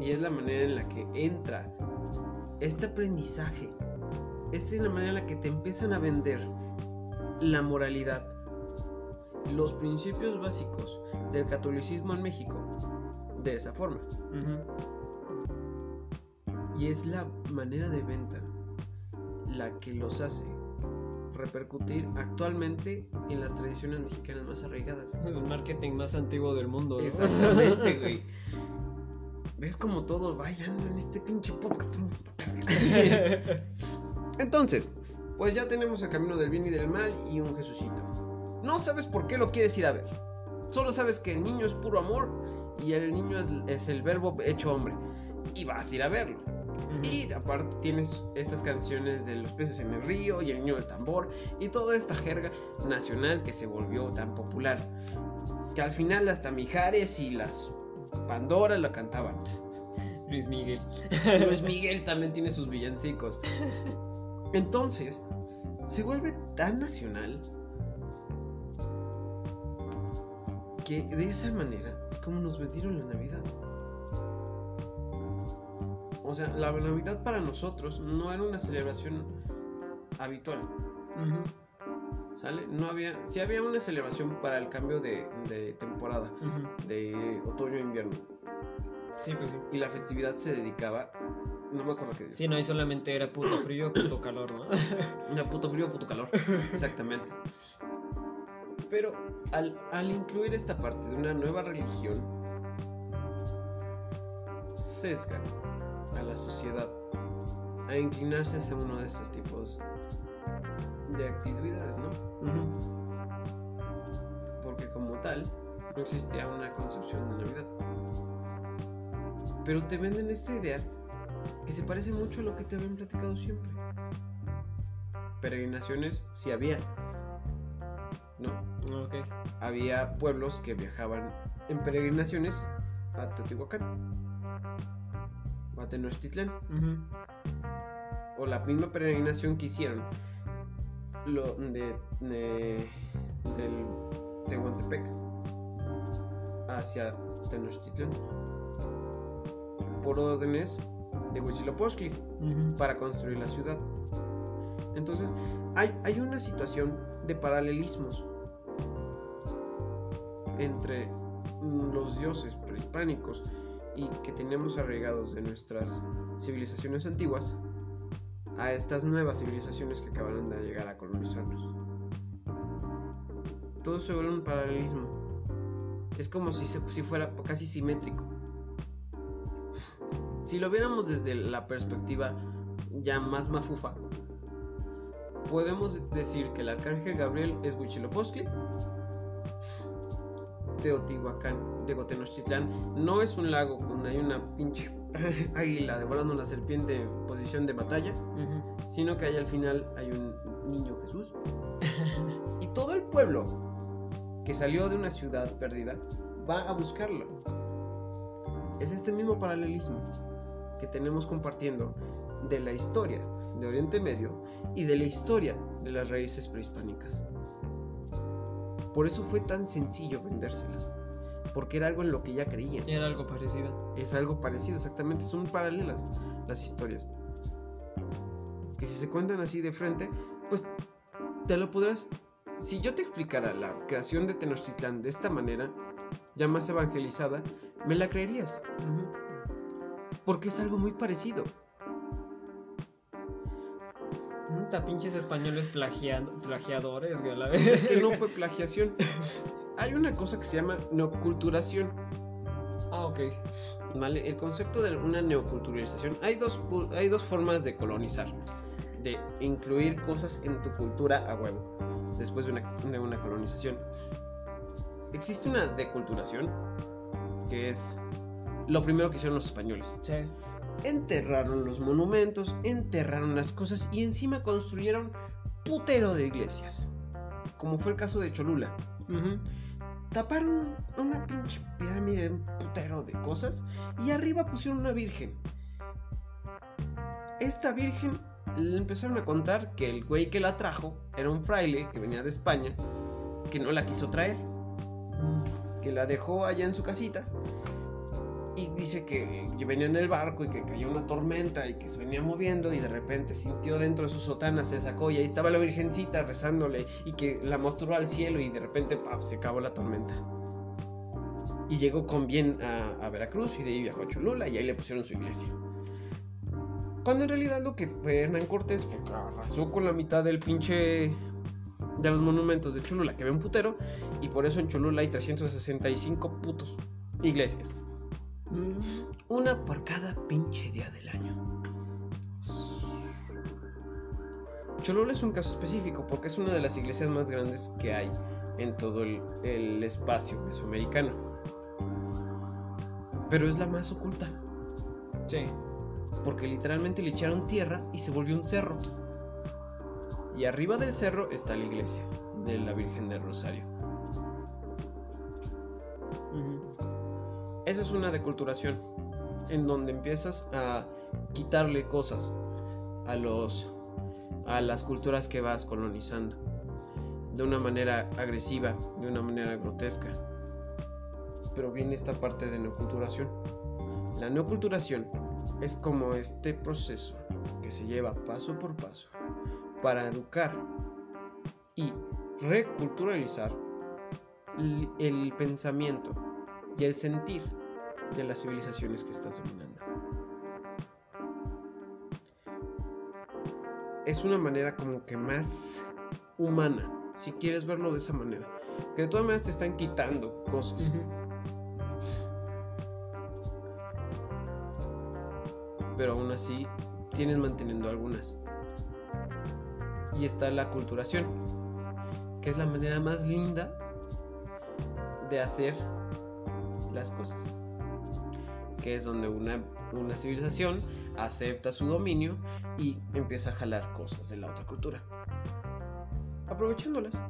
S2: Y es la manera en la que entra este aprendizaje. Esta es la manera en la que te empiezan a vender la moralidad. Los principios básicos del catolicismo en México. De esa forma. Y es la manera de venta la que los hace repercutir actualmente en las tradiciones mexicanas más arraigadas.
S1: El marketing más antiguo del mundo. ¿no?
S2: Exactamente, güey. ¿Ves como todos bailando en este pinche podcast? Entonces, pues ya tenemos el camino del bien y del mal y un Jesucito. No sabes por qué lo quieres ir a ver. Solo sabes que el niño es puro amor y el niño es, es el verbo hecho hombre. Y vas a ir a verlo. Y aparte tienes estas canciones de los peces en el río y el niño del tambor y toda esta jerga nacional que se volvió tan popular. Que al final hasta Mijares y las Pandora lo cantaban.
S1: Luis Miguel.
S2: Luis Miguel también tiene sus villancicos. Entonces, se vuelve tan nacional que de esa manera es como nos vendieron la Navidad. O sea, la Navidad para nosotros no era una celebración habitual. ¿Sale? No había. Sí había una celebración para el cambio de, de temporada, de otoño a invierno.
S1: Sí, pues sí.
S2: Y la festividad se dedicaba. No me acuerdo qué decía.
S1: Sí, no, y solamente era puto frío, puto calor, ¿no?
S2: Una puto frío, puto calor. Exactamente. Pero al, al incluir esta parte de una nueva religión, sesgan a la sociedad a inclinarse hacia uno de esos tipos de actividades, ¿no? Porque como tal, no existía una concepción de Navidad. Pero te venden esta idea que se parece mucho a lo que te habían platicado siempre. Peregrinaciones sí había. No.
S1: Ok.
S2: Había pueblos que viajaban en peregrinaciones a Teotihuacán. A Tenochtitlán. O la misma peregrinación que hicieron lo de, de del Tehuantepec hacia Tenochtitlán por órdenes de Huitzilopochtli para construir la ciudad. Entonces, hay, hay una situación de paralelismos entre los dioses prehispánicos y que tenemos arraigados de nuestras civilizaciones antiguas a estas nuevas civilizaciones que acabaron de llegar a colonizarnos. Todo se vuelve un paralelismo. Es como si, si fuera casi simétrico. Si lo viéramos desde la perspectiva ya más mafufa, podemos decir que el arcángel Gabriel es Huitzilopochtli, Teotihuacán, de Tenochtitlán, no es un lago donde hay una pinche águila devorando una serpiente en posición de batalla, sino que ahí al final hay un niño Jesús. y todo el pueblo que salió de una ciudad perdida va a buscarlo. Es este mismo paralelismo que tenemos compartiendo de la historia de Oriente Medio y de la historia de las raíces prehispánicas. Por eso fue tan sencillo vendérselas porque era algo en lo que ya creían.
S1: Era algo parecido.
S2: Es algo parecido, exactamente. Son paralelas las historias. Que si se cuentan así de frente, pues te lo podrás. Si yo te explicara la creación de Tenochtitlán de esta manera, ya más evangelizada, me la creerías. Porque es algo muy parecido.
S1: Puta, pinches españoles plagiadores, güey, la vez.
S2: Es que no fue plagiación. hay una cosa que se llama neoculturación.
S1: Ah, ok.
S2: ¿Vale? El concepto de una neoculturalización. Hay dos, hay dos formas de colonizar. De incluir cosas en tu cultura a huevo. Después de una, de una colonización. Existe una deculturación. Que es lo primero que hicieron los españoles.
S1: Sí.
S2: Enterraron los monumentos, enterraron las cosas y encima construyeron putero de iglesias. Como fue el caso de Cholula. Taparon una pinche pirámide de un putero de cosas y arriba pusieron una virgen. Esta virgen le empezaron a contar que el güey que la trajo era un fraile que venía de España, que no la quiso traer, que la dejó allá en su casita y dice que, venía en el barco y que cayó una tormenta y que se venía moviendo y de repente sintió dentro de su sotana, se sacó y ahí estaba la virgencita rezándole y que la mostró al cielo y de repente se acabó la tormenta. Y llegó con bien a, Veracruz y de ahí viajó a Cholula y ahí le pusieron su iglesia. Cuando en realidad lo que fue Hernán Cortés fue que arrasó con la mitad del pinche de los monumentos de Cholula, que ve un putero, y por eso en Cholula hay 365 putos iglesias. Mm, una por cada pinche día del año. Cholula es un caso específico porque es una de las iglesias más grandes que hay en todo el, el espacio mesoamericano. Pero es la más oculta.
S1: Sí.
S2: Porque literalmente le echaron tierra y se volvió un cerro. Y arriba del cerro está la iglesia de la Virgen del Rosario. Esa es una deculturación en donde empiezas a quitarle cosas a los a las culturas que vas colonizando de una manera agresiva, de una manera grotesca. Pero viene esta parte de neoculturación. La neoculturación es como este proceso que se lleva paso por paso para educar y reculturalizar el pensamiento y el sentir de las civilizaciones que estás dominando. Es una manera como que más humana, si quieres verlo de esa manera. Que de todas maneras te están quitando cosas. Pero aún así tienes manteniendo algunas. Y está la culturación, que es la manera más linda de hacer las cosas. Que es donde una, una civilización acepta su dominio y empieza a jalar cosas de la otra cultura. Aprovechándolas.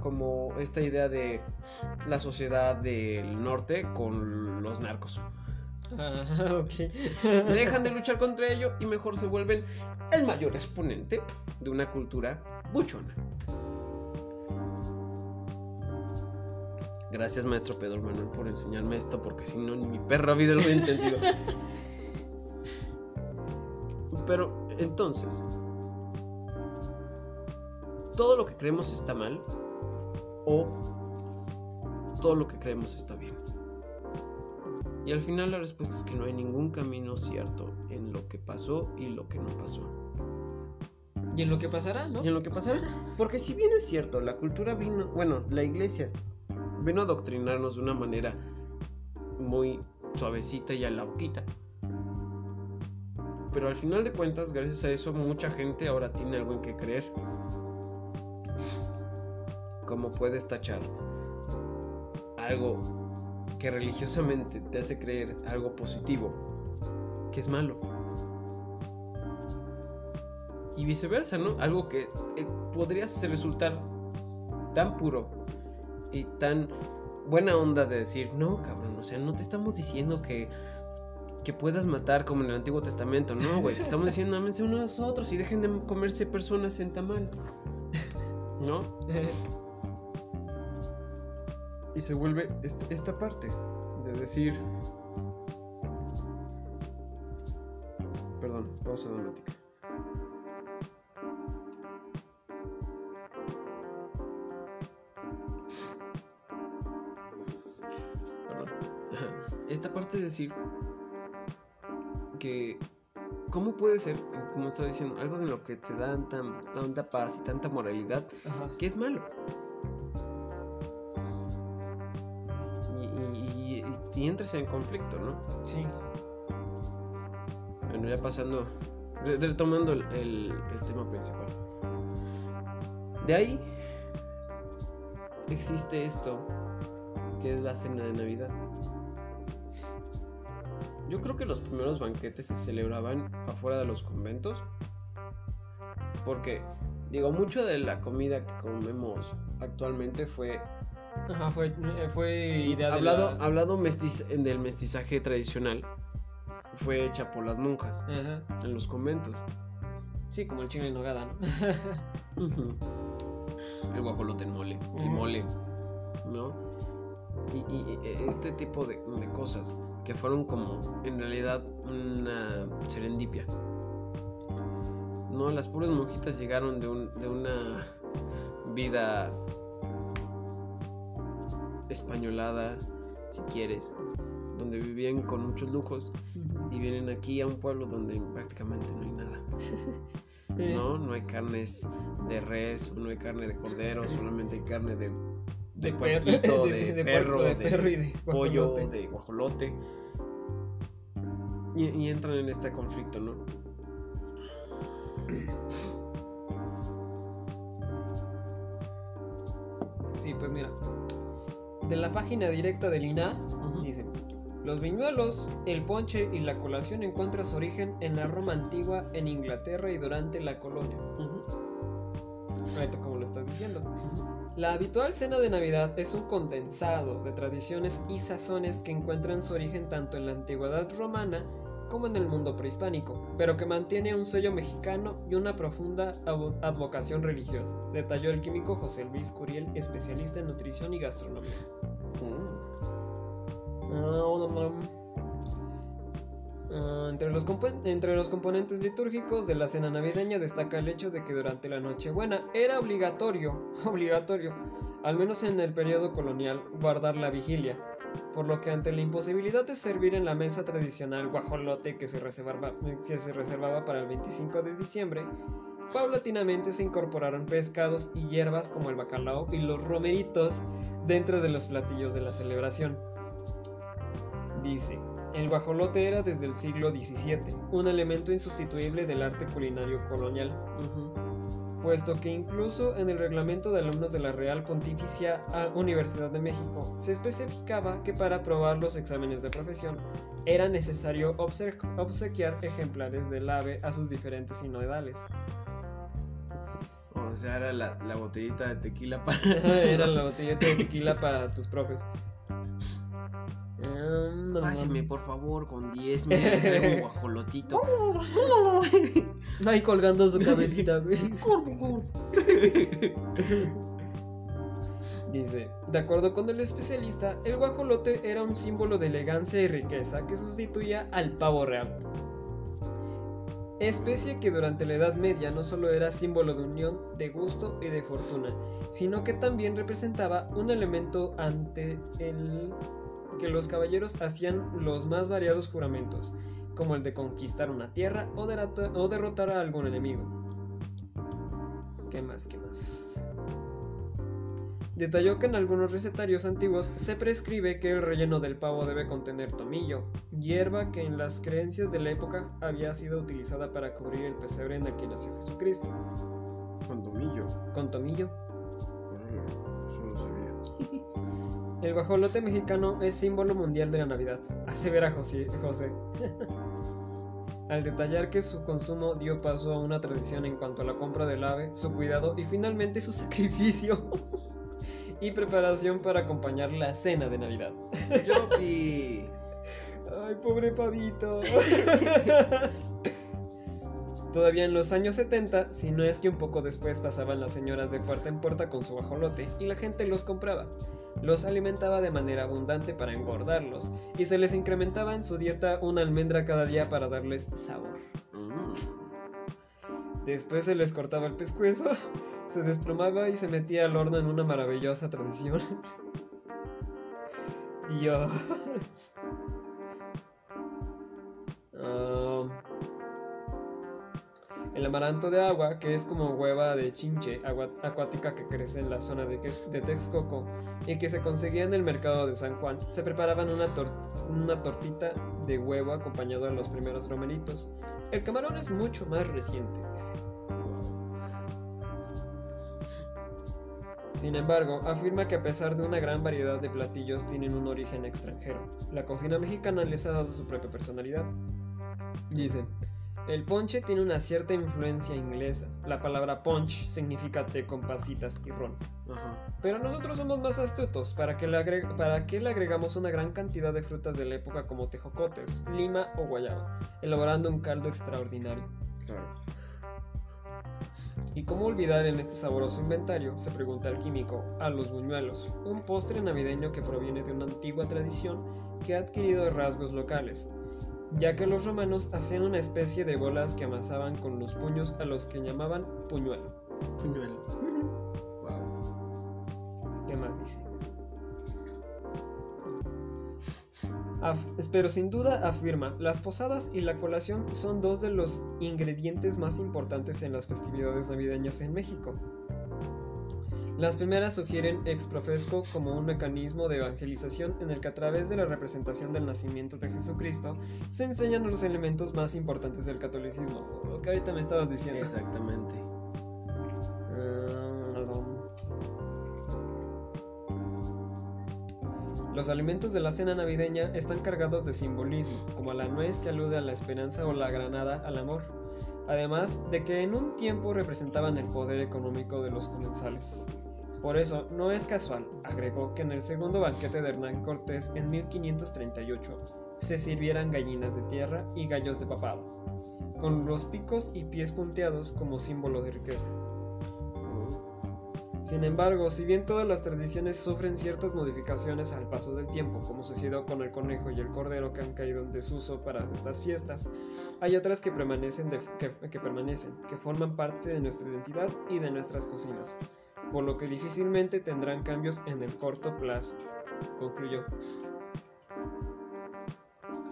S2: Como esta idea de la sociedad del norte con los narcos.
S1: Ah,
S2: dejan de luchar contra ello y mejor se vuelven el mayor exponente de una cultura buchona. Gracias, maestro Pedro Manuel, por enseñarme esto, porque si no, ni mi perra vida lo hubiera entendido. Pero, entonces, ¿todo lo que creemos está mal? ¿O todo lo que creemos está bien? Y al final la respuesta es que no hay ningún camino cierto en lo que pasó y lo que no pasó.
S1: Y en lo que pasará, ¿no?
S2: Y en lo que pasará. Porque si bien es cierto, la cultura vino, bueno, la iglesia vino a adoctrinarnos de una manera muy suavecita y alauquita. Pero al final de cuentas, gracias a eso, mucha gente ahora tiene algo en que creer. Como puedes tachar algo que religiosamente te hace creer algo positivo, que es malo. Y viceversa, ¿no? Algo que eh, podría resultar tan puro y tan buena onda de decir, no, cabrón, o sea, no te estamos diciendo que, que puedas matar como en el Antiguo Testamento, no, güey, te estamos diciendo, ámense unos a otros y dejen de comerse personas en tamal, ¿no? Y se vuelve est- esta parte de decir. Perdón, pausa dramática. Esta parte de decir que. ¿Cómo puede ser, como estaba diciendo, algo de lo que te dan tan, tanta paz y tanta moralidad
S1: Ajá.
S2: que es malo? Y, y- y- y entras en conflicto, ¿no?
S1: Sí.
S2: Bueno, ya pasando, re- retomando el, el- el tema principal. De ahí existe esto, que es la cena de Navidad. Yo creo que los primeros banquetes se celebraban afuera de los conventos. Porque, digo, mucho de la comida que comemos actualmente fue
S1: Ajá, fue, eh, fue idea de
S2: hablado,
S1: la-
S2: hablado mestiz- del mestizaje tradicional. Fue hecha por las monjas
S1: Ajá.
S2: en los conventos.
S1: Sí, como el chile en nogada, ¿no?
S2: El guajolote en mole, el mole, ¿no? Y, y- y este tipo de, de cosas que fueron como en realidad una serendipia. No, las puras monjitas llegaron de, un- de una vida españolada, si quieres, donde vivían con muchos lujos y vienen aquí a un pueblo donde prácticamente no hay nada. No, no hay carnes de res, no hay carne de cordero, solamente hay carne de, de, puerquito, de,
S1: de
S2: perro,
S1: de perro y de
S2: pollo,
S1: guajolote.
S2: de guajolote. Y, y entran en este conflicto, ¿no?
S1: Sí, pues mira. De la página directa del INA dice: Los viñuelos, el ponche y la colación encuentran su origen en la Roma antigua, en Inglaterra y durante la colonia. Ahorita como lo estás diciendo. La habitual cena de Navidad es un condensado de tradiciones y sazones que encuentran su origen tanto en la antigüedad romana como en el mundo prehispánico, pero que mantiene un sello mexicano y una profunda advocación religiosa, detalló el químico José Luis Curiel, especialista en nutrición y gastronomía. Ah, entre, los componentes litúrgicos de la cena navideña destaca el hecho de que durante la Nochebuena era obligatorio, obligatorio, al menos en el periodo colonial, guardar la vigilia, por lo que ante la imposibilidad de servir en la mesa tradicional guajolote que que se reservaba para el 25 de diciembre, paulatinamente se incorporaron pescados y hierbas como el bacalao y los romeritos dentro de los platillos de la celebración. Dice, el guajolote era desde el siglo XVII un elemento insustituible del arte culinario colonial, puesto que incluso en el reglamento de alumnos de la Real Pontificia Universidad de México se especificaba que para aprobar los exámenes de profesión era necesario obse- obsequiar ejemplares del ave a sus diferentes sinodales.
S2: O sea, era la, la botellita de tequila para.
S1: era la botellita de tequila para tus profes. Em,
S2: Páseme, por favor, con 10 me traigo un guajolotito.
S1: Ahí colgando su cabecita, güey. Dice, de acuerdo con el especialista, el guajolote era un símbolo de elegancia y riqueza que sustituía al pavo real. Especie que durante la Edad Media no solo era símbolo de unión, de gusto y de fortuna, sino que también representaba un elemento ante el que los caballeros hacían los más variados juramentos, como el de conquistar una tierra o, derrota- o derrotar a algún enemigo. ¿Qué más? ¿Qué más? Detalló que en algunos recetarios antiguos se prescribe que el relleno del pavo debe contener tomillo, hierba que en las creencias de la época había sido utilizada para cubrir el pesebre en el que nació Jesucristo.
S2: Con tomillo.
S1: Con tomillo.
S2: No sabía.
S1: El guajolote mexicano es símbolo mundial de la Navidad, asevera José. José. Al detallar que su consumo dio paso a una tradición en cuanto a la compra del ave, su cuidado y finalmente su sacrificio y preparación para acompañar la cena de Navidad.
S2: Yopi.
S1: Ay, pobre pavito. Todavía en los años 70, si no es que un poco después pasaban las señoras de puerta en puerta con su guajolote y la gente los compraba. Los alimentaba de manera abundante para engordarlos y se les incrementaba en su dieta una almendra cada día para darles sabor.
S2: Mm.
S1: Después se les cortaba el pescuezo, se desplomaba y se metía al horno en una maravillosa tradición. Dios. Ah, el amaranto de agua, que es como hueva de chinche agua- acuática que crece en la zona de, Texcoco y que se conseguía en el mercado de San Juan, se preparaban una, tor- una tortita de huevo acompañado de los primeros romeritos. El camarón es mucho más reciente, dice. Sin embargo, afirma que a pesar de una gran variedad de platillos tienen un origen extranjero. La cocina mexicana les ha dado su propia personalidad. Dice, el ponche tiene una cierta influencia inglesa. La palabra punch significa té con pasitas y ron.
S2: Ajá.
S1: Pero nosotros somos más astutos. ¿Para que, le agre- ¿Para qué le agregamos una gran cantidad de frutas de la época como tejocotes, lima o guayaba, elaborando un caldo extraordinario?
S2: Claro.
S1: ¿Y cómo olvidar en este sabroso inventario, se pregunta el químico, a los buñuelos, un postre navideño que proviene de una antigua tradición que ha adquirido rasgos locales, ya que los romanos hacían una especie de bolas que amasaban con los puños a los que llamaban puñuelo.
S2: Puñuelo. Wow.
S1: ¿Qué más dice? Af- pero sin duda afirma, las posadas y la colación son dos de los ingredientes más importantes en las festividades navideñas en México. Las primeras sugieren ex profesco como un mecanismo de evangelización en el que a través de la representación del nacimiento de Jesucristo se enseñan los elementos más importantes del catolicismo. Lo que ahorita me estabas diciendo.
S2: Exactamente.
S1: Los alimentos de la cena navideña están cargados de simbolismo, como la nuez que alude a la esperanza o la granada al amor, además de que en un tiempo representaban el poder económico de los comensales. Por eso, no es casual, agregó que en el segundo banquete de Hernán Cortés en 1538 se sirvieran gallinas de tierra y gallos de papado, con los picos y pies punteados como símbolo de riqueza. Sin embargo, si bien todas las tradiciones sufren ciertas modificaciones al paso del tiempo, como sucedió con el conejo y el cordero que han caído en desuso para estas fiestas, hay otras que permanecen, que, que permanecen, que forman parte de nuestra identidad y de nuestras cocinas, por lo que difícilmente tendrán cambios en el corto plazo, concluyó.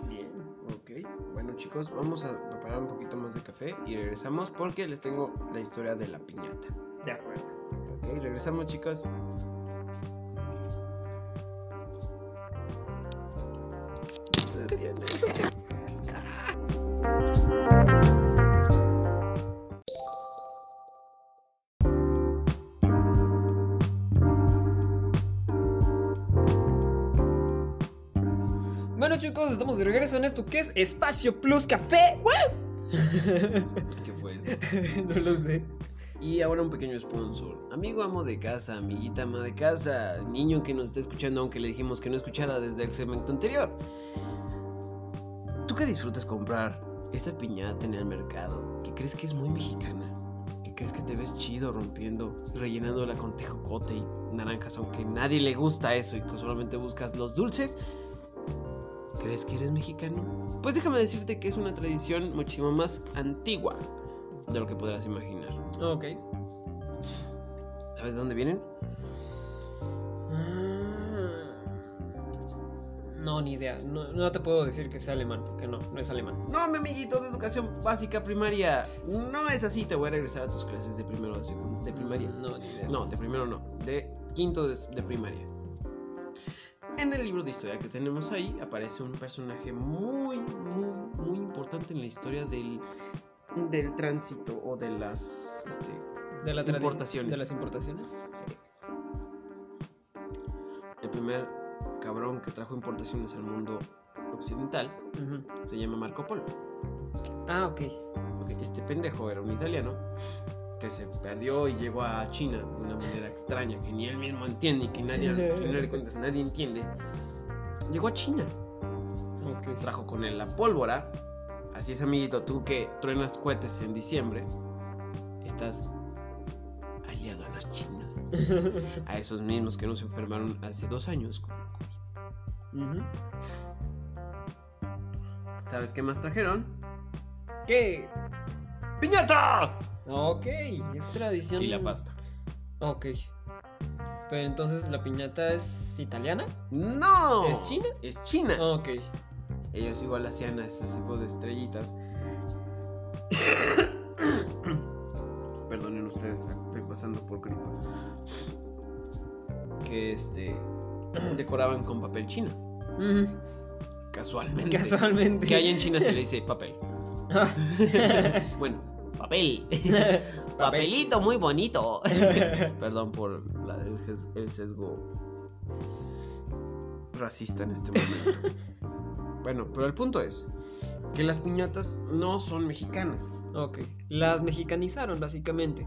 S2: Bien. Ok, bueno chicos, vamos a preparar un poquito más de café y regresamos porque les tengo la historia de la piñata.
S1: De acuerdo.
S2: Ok, regresamos chicos.
S1: Estamos de regreso en esto que es Espacio Plus Café.
S2: ¿Qué fue eso?
S1: no lo sé.
S2: Y ahora un pequeño sponsor. Amigo amo de casa, amiguita ama de casa, niño que nos está escuchando aunque le dijimos que no escuchara desde el segmento anterior. ¿Tú qué disfrutas comprar esa piñata en el mercado que crees que es muy mexicana? ¿Que crees que te ves chido rompiendo, rellenándola con tejocote y naranjas aunque nadie le gusta eso y que solamente buscas los dulces? ¿Crees que eres mexicano? Pues déjame decirte que es una tradición muchísimo más antigua de lo que podrás imaginar.
S1: Ok.
S2: ¿Sabes de dónde vienen?
S1: No, ni idea. No, no, te puedo decir que sea alemán, porque no, no es alemán.
S2: No, mi amiguito de educación básica primaria. No es así. Te voy a regresar a tus clases de primero de segundo, de primaria.
S1: No, ni idea.
S2: No, de primero no. De quinto de, de primaria. En el libro de historia que tenemos ahí aparece un personaje muy, muy, muy importante en la historia del, del tránsito o de las este,
S1: de la
S2: importaciones.
S1: De las importaciones.
S2: Sí. El primer cabrón que trajo importaciones al mundo occidental se llama Marco Polo.
S1: Ah. Ok,
S2: Este pendejo era un italiano que se perdió y llegó a China de una manera extraña que ni él mismo entiende y que nadie, al final de cuentas, nadie entiende. Llegó a China,
S1: Ok.
S2: trajo con él la pólvora. Así es, amiguito, tú que truenas cohetes en diciembre, estás aliado a los chinos. A esos mismos que nos enfermaron hace dos años con COVID.
S1: Ujú.
S2: ¿Sabes qué más trajeron?
S1: ¿Qué?
S2: ¡Piñatas!
S1: Ok, es tradición.
S2: Y la pasta.
S1: Ok. Pero entonces la piñata es italiana.
S2: ¡No!
S1: ¿Es China?
S2: Es China.
S1: Ok.
S2: Ellos igual hacían ese tipo de estrellitas. Perdonen ustedes, estoy pasando por gripa. Que este decoraban con papel chino.
S1: Ujú.
S2: Casualmente.
S1: Casualmente.
S2: Que ahí en China se le dice papel. bueno, papel. Papelito muy bonito. Perdón por la- el, sesgo racista en este momento. bueno, pero el punto es que las piñatas no son mexicanas.
S1: ok. Las mexicanizaron, básicamente.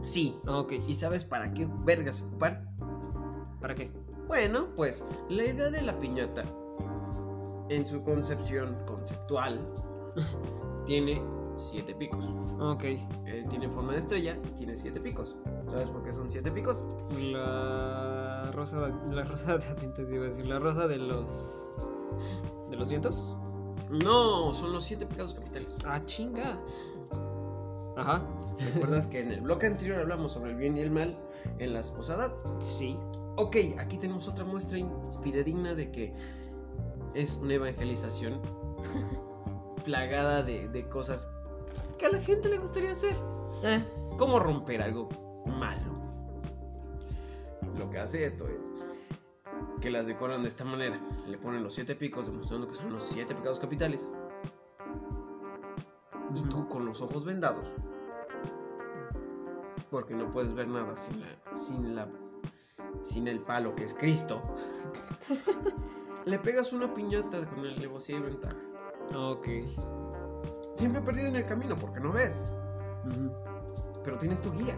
S2: Sí.
S1: Ok.
S2: ¿Y sabes para qué vergas se ocupan?
S1: ¿Para qué?
S2: Bueno, pues la idea de la piñata, en su concepción conceptual, tiene siete picos.
S1: Ok.
S2: Eh, tiene forma de estrella y tiene siete picos. ¿Sabes por qué son siete picos?
S1: La rosa, la rosa de Adviento, iba a decir, la rosa de los de los vientos.
S2: No, son los siete pecados capitales.
S1: Ah, chinga. Ajá.
S2: ¿Recuerdas que en el bloque anterior hablamos sobre el bien y el mal en las posadas?
S1: Sí.
S2: Ok, aquí tenemos otra muestra fidedigna de que es una evangelización plagada de, de cosas que a la gente le gustaría hacer.
S1: Eh,
S2: ¿Cómo romper algo malo? lo que hace esto es que las decoran de esta manera. Le ponen los siete picos, demostrando que son los siete pecados capitales. Y tú con los ojos vendados, porque no puedes ver nada sin la, sin la, sin el palo que es Cristo. le pegas una piñata con el alevosía y ventaja.
S1: Ok.
S2: Siempre perdido en el camino porque no ves, pero tienes tu guía.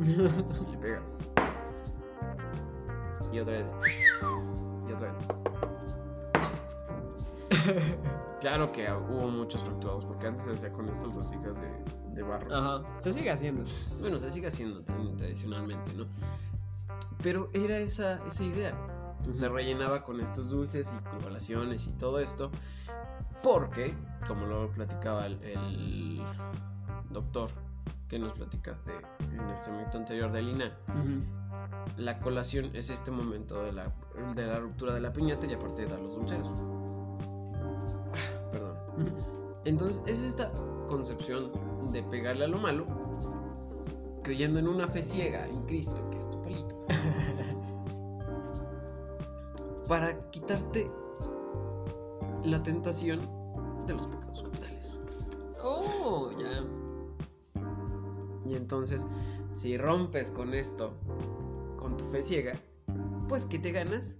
S2: Y le pegas. Y otra vez. Y otra vez. Claro que hubo muchos fracturados, porque antes se hacía con estas vasijas de, de barro.
S1: Ajá. Se sigue haciendo.
S2: Bueno, se sigue haciendo tradicionalmente, ¿no? Pero era esa, esa idea. Se rellenaba con estos dulces y colaciones y todo esto, porque, como lo platicaba el, el doctor que nos platicaste en el segmento anterior de Lina, la colación es este momento de la, de la ruptura de la piñata y aparte de dar los dulceros. Ah, Perdón. Entonces es esta concepción de pegarle a lo malo, creyendo en una fe ciega en Cristo, que es tu palito, para quitarte la tentación de los pecados capitales.
S1: Oh, ya.
S2: Y entonces, si rompes con esto, con tu fe ciega, pues ¿qué te ganas?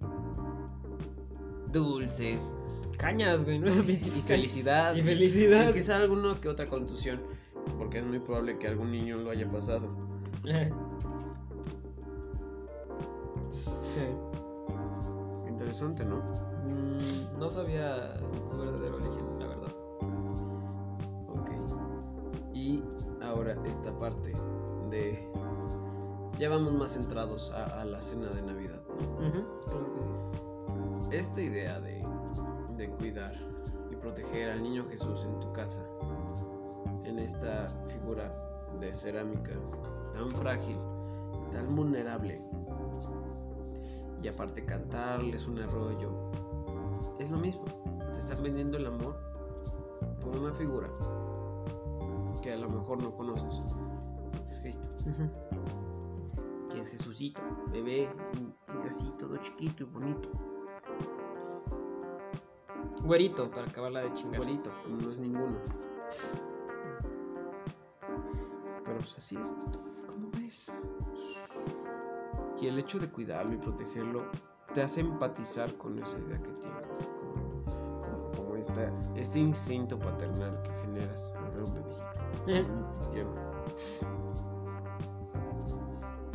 S2: Dulces
S1: Cañas, güey. No
S2: y felicidad.
S1: Y felicidad.
S2: Y quizá alguna que otra contusión, porque es muy probable que algún niño lo haya pasado.
S1: Sí.
S2: Interesante, ¿no?
S1: Mm, no sabía su verdadero origen, la verdad.
S2: Ok. Y ahora esta parte de... Ya vamos más centrados a, a la cena de Navidad. ¿no?
S1: Sí.
S2: Esta idea de, de cuidar y proteger al niño Jesús en tu casa, en esta figura de cerámica tan frágil, tan vulnerable, y aparte cantarles un arroyo, es lo mismo. Te están vendiendo el amor por una figura que a lo mejor no conoces. Es Cristo. Que es Jesucito, bebé, y así todo chiquito y bonito.
S1: Güerito, para acabarla de chingar.
S2: Güerito, no es ninguno. Pero pues así es esto. ¿Cómo ves? Y el hecho de cuidarlo y protegerlo te hace empatizar con esa idea que tienes. Como, como, como esta, este instinto paternal que generas al ver un bebecito. tierno.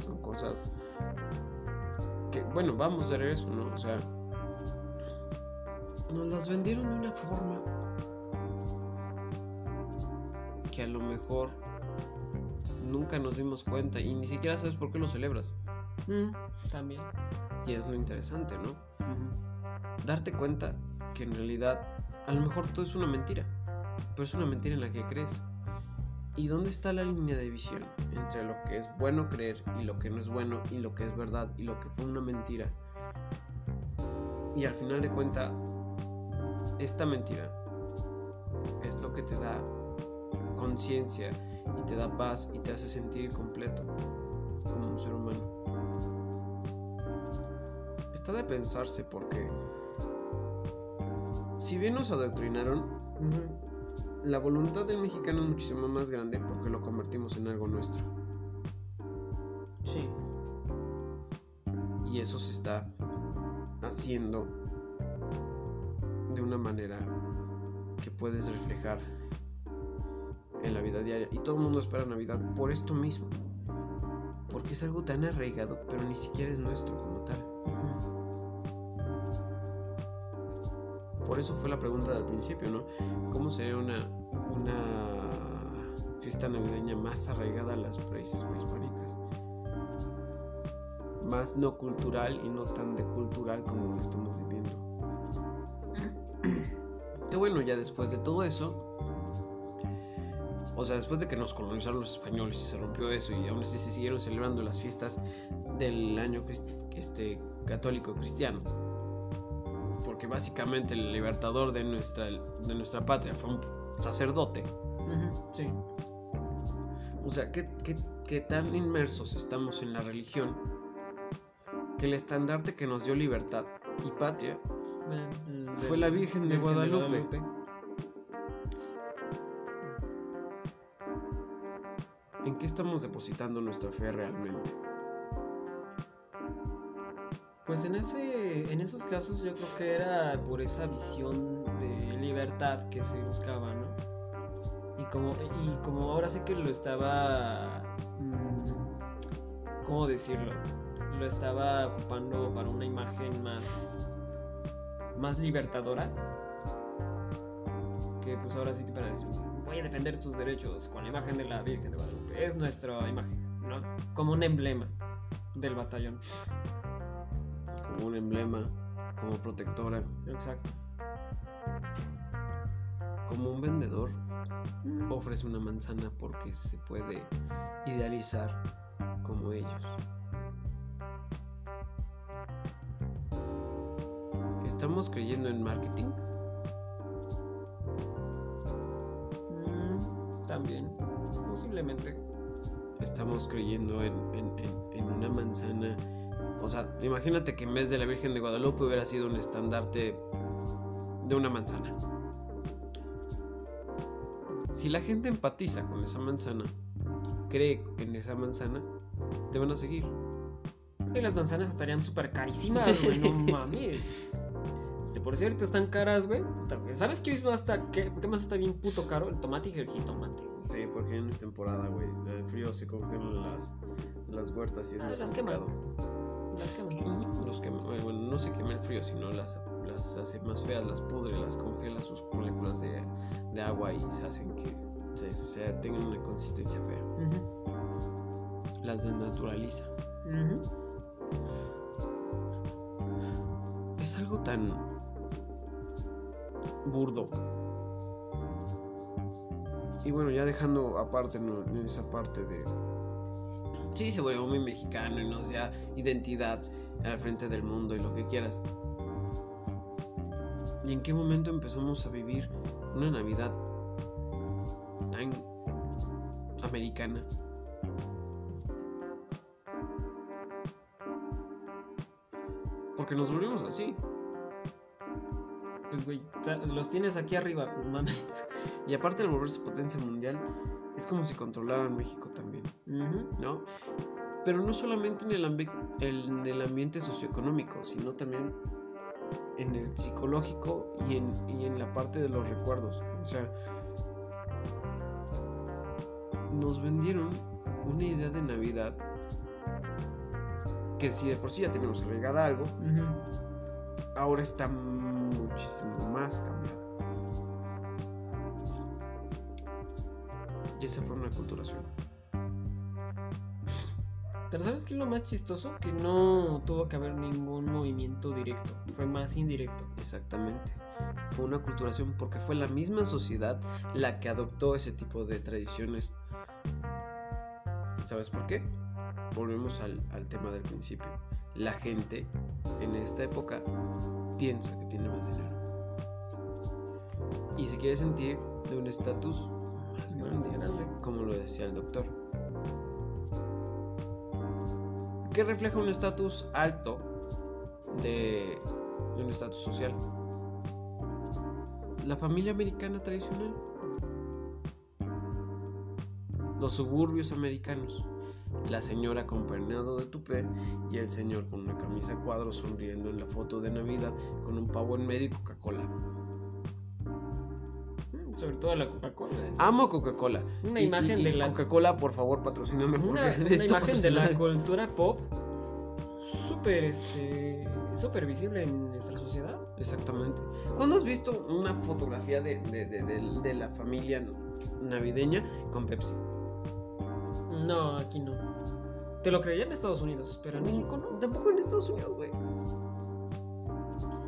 S2: Son cosas que, bueno, vamos a ver eso, ¿no? O sea, nos las vendieron de una forma que a lo mejor nunca nos dimos cuenta y ni siquiera sabes por qué lo celebras.
S1: Mm, También.
S2: Y es lo interesante, ¿no? Darte cuenta que en realidad a lo mejor todo es una mentira, pero es una mentira en la que crees. ¿Y dónde está la línea de visión entre lo que es bueno creer y lo que no es bueno y lo que es verdad y lo que fue una mentira? Y al final de cuentas, esta mentira es lo que te da conciencia y te da paz y te hace sentir completo como un ser humano. Está de pensarse porque si bien nos adoctrinaron, la voluntad del mexicano es muchísimo más grande porque lo convertimos en algo nuestro.
S1: Sí.
S2: Y eso se está haciendo de una manera que puedes reflejar en la vida diaria. Y todo el mundo espera Navidad por esto mismo. Porque es algo tan arraigado, pero ni siquiera es nuestro. Por eso fue la pregunta del principio, ¿no? ¿Cómo sería una, una fiesta navideña más arraigada a las raíces prehispánicas? Más no cultural y no tan de cultural como lo estamos viviendo. Que bueno, ya después de todo eso, o sea, después de que nos colonizaron los españoles y se rompió eso y aún así se siguieron celebrando las fiestas del año este, católico cristiano, porque básicamente el libertador de nuestra, de nuestra patria fue un sacerdote.
S1: Sí.
S2: O sea, ¿qué, qué que tan inmersos estamos en la religión que el estandarte que nos dio libertad y patria fue la Virgen de Guadalupe. ¿En qué estamos depositando nuestra fe realmente?
S1: Pues en ese, en esos casos yo creo que era por esa visión de libertad que se buscaba, ¿no? Y como, y como ahora sé que lo estaba, mm, ¿cómo decirlo? Lo estaba ocupando para una imagen más, más libertadora. Que pues ahora sí que para decir, voy a defender tus derechos con la imagen de la Virgen de Guadalupe. Es nuestra imagen, ¿no? Como un emblema del batallón
S2: como un emblema, como protectora.
S1: Exacto.
S2: Como un vendedor ofrece una manzana porque se puede idealizar como ellos. ¿Estamos creyendo en marketing?
S1: También, posiblemente.
S2: Estamos creyendo en, en una manzana o sea, imagínate que en vez de la Virgen de Guadalupe hubiera sido un estandarte de una manzana. Si la gente empatiza con esa manzana y cree en esa manzana, te van a seguir.
S1: Y las manzanas estarían súper carísimas, güey, no mames. De por cierto, están caras, güey. ¿Sabes qué más está, qué, más está bien puto caro? El tomate y el jitomate.
S2: Sí, porque no es temporada, güey. El frío se congelan las, las huertas y es
S1: ah,
S2: más
S1: las
S2: complicado.
S1: Las queman.
S2: Los quema, bueno, no se quema el frío, sino las, las hace más feas, las pudre, las congela sus moléculas de, de agua y se hacen que se, tengan una consistencia fea. Las desnaturaliza. Es algo tan burdo. Y bueno, ya dejando aparte esa parte de sí se vuelve muy mexicano y nos da identidad al frente del mundo y lo que quieras. ¿Y en qué momento empezamos a vivir una Navidad tan americana? Porque nos volvimos así.
S1: Pues, güey, los tienes aquí arriba, mames.
S2: Y aparte de volverse potencia mundial, es como si controlaran México también, ¿no? Pero no solamente en el, en el ambiente socioeconómico, sino también en el psicológico y en, y en la parte de los recuerdos. O sea, nos vendieron una idea de Navidad que si de por sí ya tenemos regada algo, ahora está muchísimo más cambiado. esa fue una culturación.
S1: Pero ¿sabes qué es lo más chistoso? Que no tuvo que haber ningún movimiento directo, fue más indirecto.
S2: Exactamente. Fue una culturación porque fue la misma sociedad la que adoptó ese tipo de tradiciones. ¿Sabes por qué? Volvemos al, al tema del principio. La gente en esta época piensa que tiene más dinero. Y se quiere sentir de un estatus más grande, como lo decía el doctor. ¿Qué refleja un estatus alto de, un estatus social? La familia americana tradicional. Los suburbios americanos. La señora con pernado de tupé y el señor con una camisa cuadro sonriendo en la foto de Navidad con un pavo en medio y Coca-Cola
S1: sobre todo la Coca-Cola.
S2: Amo Coca-Cola.
S1: Una imagen de la
S2: Coca-Cola, por favor, patrocíname
S1: una, una imagen de la cultura pop súper este súper visible en nuestra sociedad.
S2: Exactamente. ¿Cuándo has visto una fotografía de, de, de, de, la familia navideña con Pepsi?
S1: No, aquí no. Te lo creía en Estados Unidos, pero en México no.
S2: Tampoco en Estados Unidos, güey.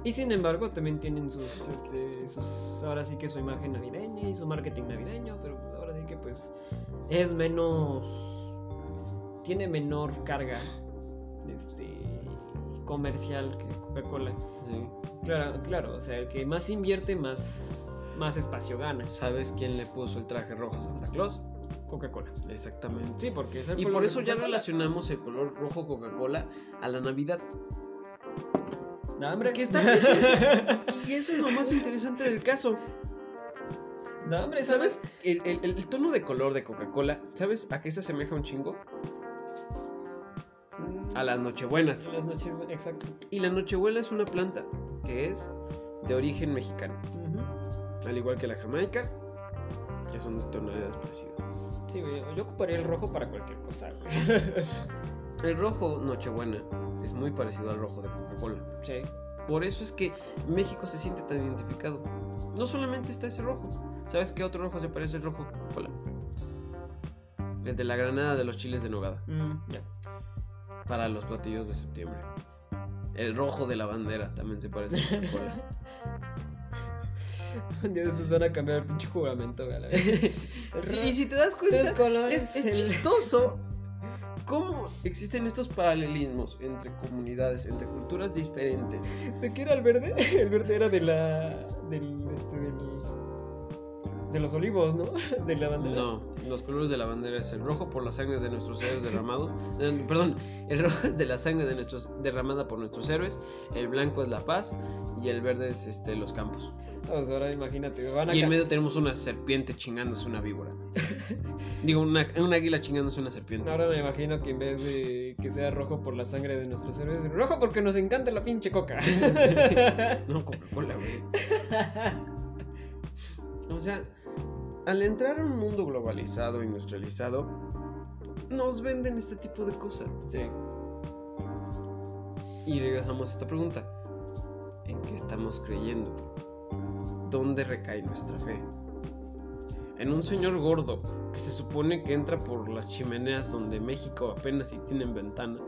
S1: Y sin embargo, también tienen sus, este, sus, ahora sí que su imagen navideña y su marketing navideño, pero pues ahora sí que pues es menos, tiene menor carga, este, comercial que Coca-Cola.
S2: Sí.
S1: Claro, claro, o sea, el que más invierte, más, más espacio gana.
S2: ¿Sabes quién le puso el traje rojo a Santa Claus?
S1: Coca-Cola.
S2: Exactamente.
S1: Sí, porque es el
S2: Y
S1: color
S2: por eso ya relacionamos el color rojo Coca-Cola a la Navidad.
S1: No, hombre.
S2: Que está Y eso es lo más interesante del caso.
S1: No, hombre,
S2: ¿Sabes? El, el- el tono de color de Coca-Cola, ¿sabes a qué se asemeja un chingo? A las Nochebuenas.
S1: En las noches, exacto.
S2: Y la Nochebuena es una planta que es de origen mexicano. Al igual que la Jamaica, que son tonalidades parecidas.
S1: Sí, yo ocuparía el rojo para cualquier cosa.
S2: El rojo Nochebuena es muy parecido al rojo de Coca-Cola.
S1: Sí.
S2: Por eso es que México se siente tan identificado. No solamente está ese rojo. ¿Sabes qué otro rojo se parece al rojo Coca-Cola? El de la granada de los chiles de nogada.
S1: Mm, ya.
S2: Para los platillos de septiembre. El rojo de la bandera también se parece a Coca-Cola.
S1: Un día de estos van a cambiar el pinche juramento, güey.
S2: sí, y si te das cuenta,
S1: colores,
S2: es, es
S1: el-
S2: chistoso cómo existen estos paralelismos entre comunidades, entre culturas diferentes.
S1: ¿De qué era el verde? El verde era de la. del. este, del. de los olivos, ¿no? De la bandera.
S2: No, los colores de la bandera es el rojo por la sangre de nuestros héroes derramados. eh, perdón, el rojo es de la sangre de nuestros derramada por nuestros héroes, el blanco es la paz y el verde es este los campos.
S1: Ahora imagínate, van a
S2: Y en medio tenemos una serpiente chingándose una víbora. Digo, una, un águila chingándose una serpiente.
S1: Ahora me imagino que en vez de que sea rojo por la sangre de nuestros héroes, rojo porque nos encanta la pinche coca.
S2: No, Coca-Cola, güey. O sea, al entrar a un mundo globalizado, industrializado, nos venden este tipo de cosas.
S1: sí.
S2: Y regresamos a esta pregunta. ¿En qué estamos creyendo? ¿Dónde recae nuestra fe? En un señor gordo que se supone que entra por las chimeneas donde México apenas si tienen ventanas.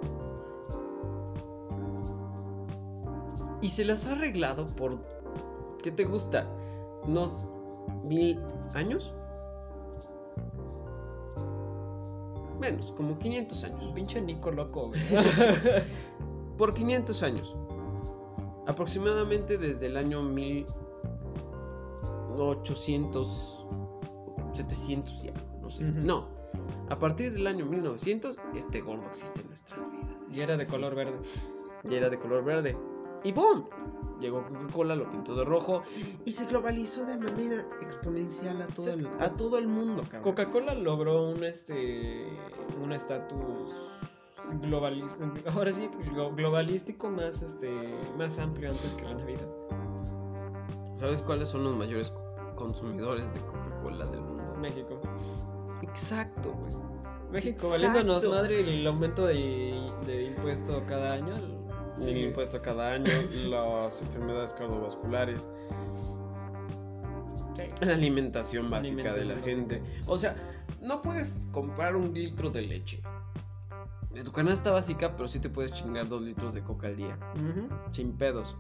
S2: Y se las ha arreglado por... ¿Qué te gusta? ¿Unos mil años? Menos, como 500 años.
S1: Pinche Nico loco, güey.
S2: Por 500 años. Aproximadamente desde el año 1800, 700 ya, no sé. No, a partir del año 1900, este gordo existe en nuestras vidas.
S1: y era de color verde.
S2: Y era de color verde. Y ¡boom! Llegó Coca-Cola, lo pintó de rojo y se globalizó de manera exponencial a todo,
S1: ¿Sabes
S2: el, a todo el mundo.
S1: Coca-Cola logró un este un estatus globalístico, ahora sí glo- globalístico más este más amplio antes que la Navidad.
S2: ¿Sabes cuáles son los mayores consumidores de Coca-Cola del mundo?
S1: México.
S2: Exacto, güey.
S1: México valiéndonos madre el aumento de, de impuesto cada año.
S2: Sí, el impuesto cada año, las enfermedades cardiovasculares,
S1: Sí.
S2: la alimentación básica de la gente. O sea, no puedes comprar un litro de leche. De tu canasta básica, pero sí te puedes chingar dos litros de coca al día. Sin pedos.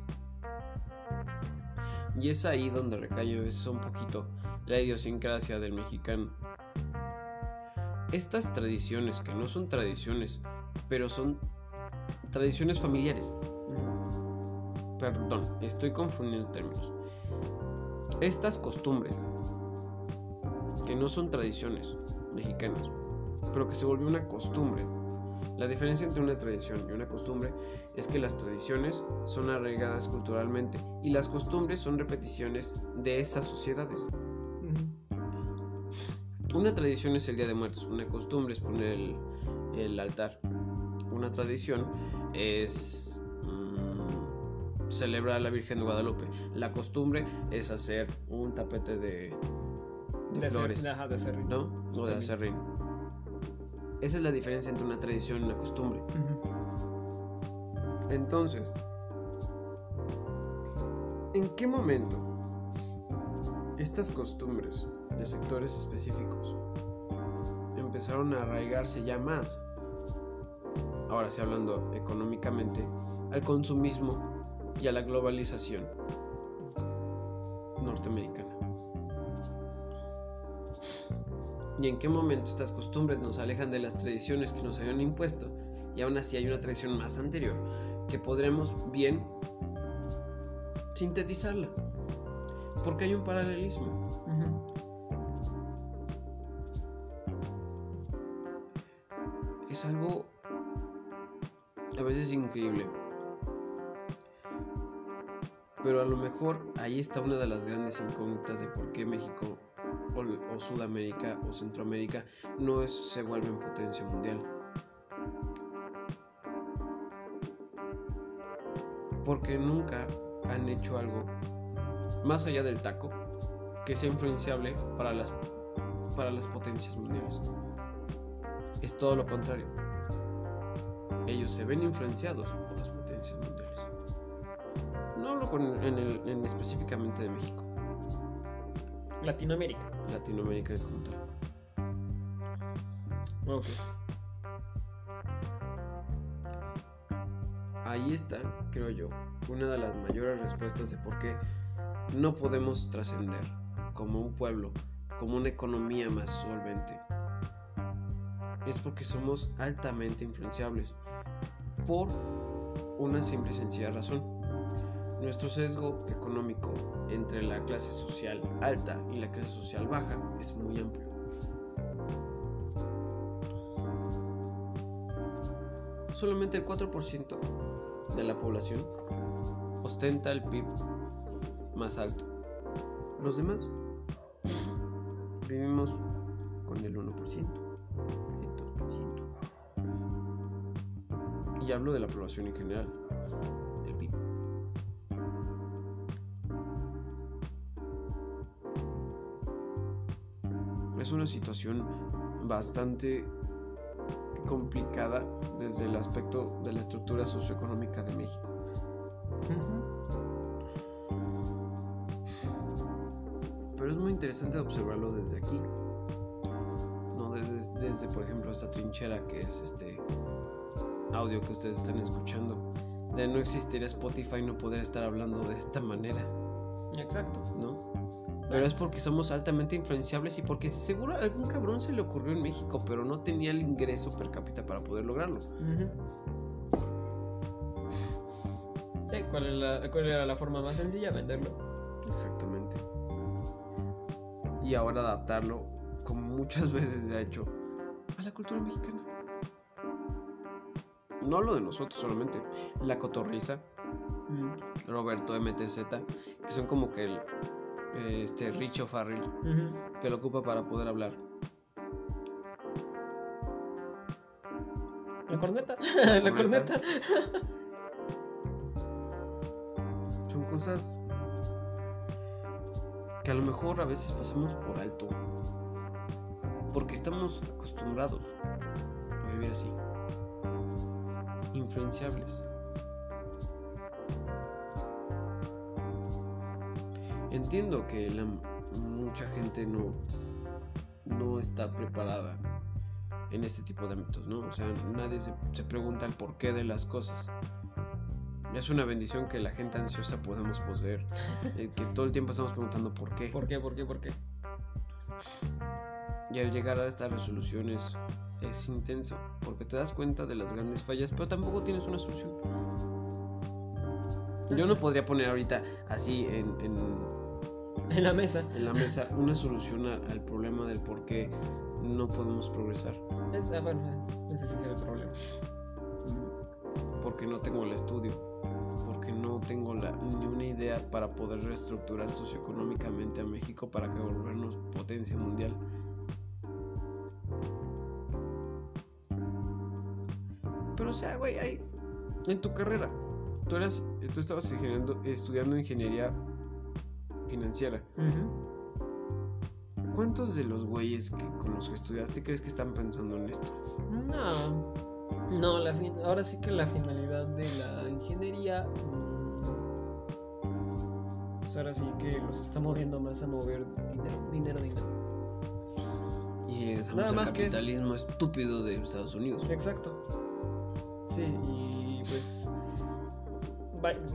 S2: Y es ahí donde recae eso un poquito la idiosincrasia del mexicano. Estas tradiciones, que no son tradiciones, pero son tradiciones familiares. Perdón, estoy confundiendo términos. Estas costumbres, que no son tradiciones mexicanas, pero que se volvió una costumbre. La diferencia entre una tradición y una costumbre es que las tradiciones son arraigadas culturalmente y las costumbres son repeticiones de esas sociedades. Una tradición es el Día de Muertos, una costumbre es poner el, el altar. Una tradición es mm, celebrar a la Virgen de Guadalupe. La costumbre es hacer un tapete de, de
S1: De
S2: flores,
S1: ser, ajá, de.
S2: O de acerrín. Esa es la diferencia entre una tradición y una costumbre. Entonces, ¿en qué momento estas costumbres de sectores específicos empezaron a arraigarse ya más? Ahora sí hablando económicamente, al consumismo y a la globalización norteamericana. ¿Y en qué momento estas costumbres nos alejan de las tradiciones que nos habían impuesto? Y aún así hay una tradición más anterior que podremos bien sintetizarla. Porque hay un paralelismo. Es algo a veces increíble. Pero a lo mejor ahí está una de las grandes incógnitas de por qué México o, Sudamérica o Centroamérica no es, se vuelven potencia mundial. Porque nunca han hecho algo más allá del taco que sea influenciable para las, para las potencias mundiales. Es todo lo contrario. Ellos se ven influenciados por las potencias mundiales. No hablo con- en el- en específicamente de México,
S1: Latinoamérica.
S2: Latinoamérica tal.
S1: Ok.
S2: Ahí está, creo yo, una de las mayores respuestas de por qué no podemos trascender como un pueblo, como una economía más solvente. Es porque somos altamente influenciables por una simple y sencilla razón. Nuestro sesgo económico entre la clase social alta y la clase social baja es muy amplio. Solamente el 4% de la población ostenta el PIB más alto. Los demás vivimos con el 1%, el 2%. Y hablo de la población en general, Es una situación bastante complicada desde el aspecto de la estructura socioeconómica de México. Pero es muy interesante observarlo desde aquí. No desde, desde, por ejemplo, esta trinchera que es este audio que ustedes están escuchando. De no existir Spotify no poder estar hablando de esta manera,
S1: Exacto.
S2: ¿no? Pero es porque somos altamente influenciables y porque seguro a algún cabrón se le ocurrió en México, pero no tenía el ingreso per cápita para poder lograrlo.
S1: ¿cuál, es la- cuál era la forma más sencilla? Venderlo.
S2: Exactamente. Y ahora adaptarlo, como muchas veces se ha hecho, a la cultura mexicana. No lo de nosotros solamente. La cotorriza, Roberto MTZ, que son como que el este Richo Farrell, que lo ocupa para poder hablar.
S1: La corneta.
S2: Corneta.
S1: la corneta.
S2: Son cosas que a lo mejor a veces pasamos por alto. Porque estamos acostumbrados a vivir así. Influenciables. Entiendo que la, mucha gente no, no está preparada en este tipo de ámbitos, ¿no? O sea, nadie se, se pregunta el porqué de las cosas. Es una bendición que la gente ansiosa podamos poseer. eh, que todo el tiempo estamos preguntando por qué.
S1: ¿Por qué? ¿Por qué? ¿Por qué?
S2: Y al llegar a estas resoluciones es intenso. Porque te das cuenta de las grandes fallas, pero tampoco tienes una solución. Yo no podría poner ahorita así en, en-
S1: En la mesa.
S2: en la mesa una solución a- al problema del por qué no podemos progresar.
S1: Es, ah, bueno, ese sí es el problema.
S2: Porque no tengo el estudio. Porque no tengo la, ni una idea para poder reestructurar socioeconómicamente a México para que volvernos potencia mundial. Pero o sea, güey, hay en tu carrera, tú eras, tú estabas estudiando ingeniería financiera. ¿Cuántos de los güeyes que, con los que estudiaste crees que están pensando en esto?
S1: No. No, la fin- ahora sí que la finalidad de la ingeniería. mm, Pues ahora sí que los está moviendo más a mover dinero, dinero, dinero.
S2: Y es
S1: Nada
S2: el
S1: más que-
S2: capitalismo estúpido de Estados Unidos.
S1: Exacto. Sí, y pues.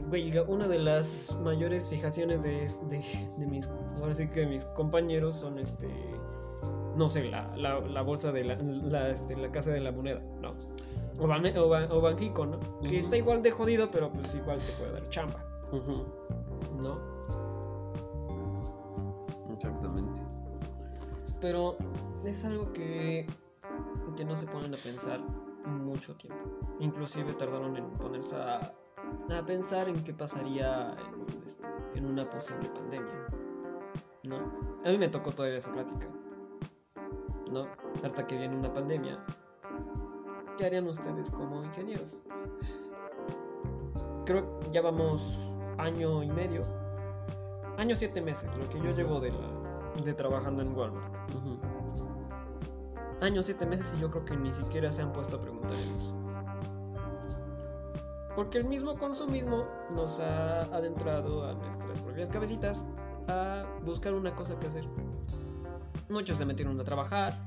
S1: Güey, una de las mayores fijaciones de, de, de mis. Ahora sí que de mis compañeros son este. No sé, la, la, la bolsa de la, la, este, la casa de la moneda, ¿no? O, Ban- o Banjico, ¿no? Que está igual de jodido, pero pues igual te puede dar chamba, ¿no?
S2: Exactamente.
S1: Pero es algo que que no se ponen a pensar mucho tiempo. Inclusive tardaron en ponerse a, a pensar en qué pasaría en, este, en una posible pandemia. ¿No? A mí me tocó todavía esa plática. ¿No? Hasta que viene una pandemia. ¿Qué harían ustedes como ingenieros? Creo que ya vamos año y medio. Año siete meses, lo que yo llevo de, la, de trabajando en Walmart.
S2: Ujú.
S1: Años, siete meses y yo creo que ni siquiera se han puesto a preguntar en eso. Porque el mismo consumismo nos ha adentrado a nuestras propias cabecitas a buscar una cosa que hacer. Muchos se metieron a trabajar,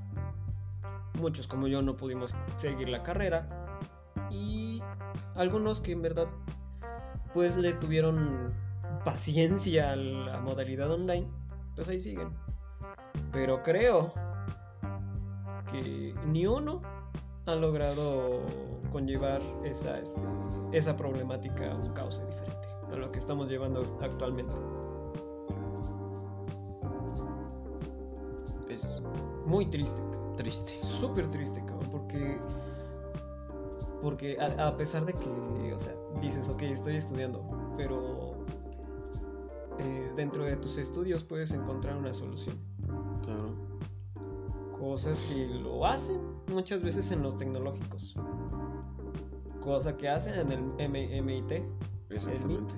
S1: muchos como yo no pudimos seguir la carrera y algunos que en verdad pues le tuvieron paciencia a la modalidad online, pues ahí siguen. Pero creo que ni uno ha logrado conllevar esa, este, esa problemática a un cauce diferente a lo que estamos llevando actualmente.
S2: Es
S1: Muy triste,
S2: triste.
S1: súper triste, cabrón, porque porque a, a pesar de que, o sea, dices, ok, estoy estudiando, pero eh, dentro de tus estudios puedes encontrar una solución.
S2: Claro.
S1: Cosas que lo hacen muchas veces en los tecnológicos. Cosa que hacen en el M- MIT.
S2: Exactamente.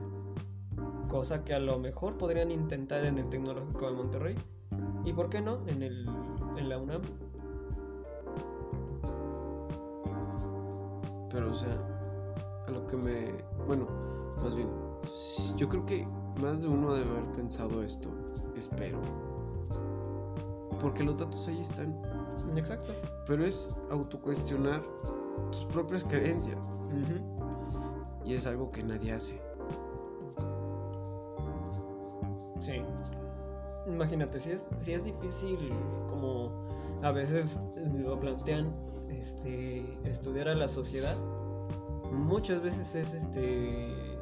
S1: Cosa que a lo mejor podrían intentar en el Tecnológico de Monterrey. ¿Y por qué no? En, el, en la UNAM.
S2: Pero, o sea, a lo que me. Bueno, más bien, yo creo que más de uno debe haber pensado esto. Espero. Porque los datos ahí están.
S1: Exacto.
S2: Pero es autocuestionar tus propias creencias. Y es algo que nadie hace.
S1: Sí. Imagínate, si es, si es difícil, como a veces lo plantean, este, estudiar a la sociedad, muchas veces es este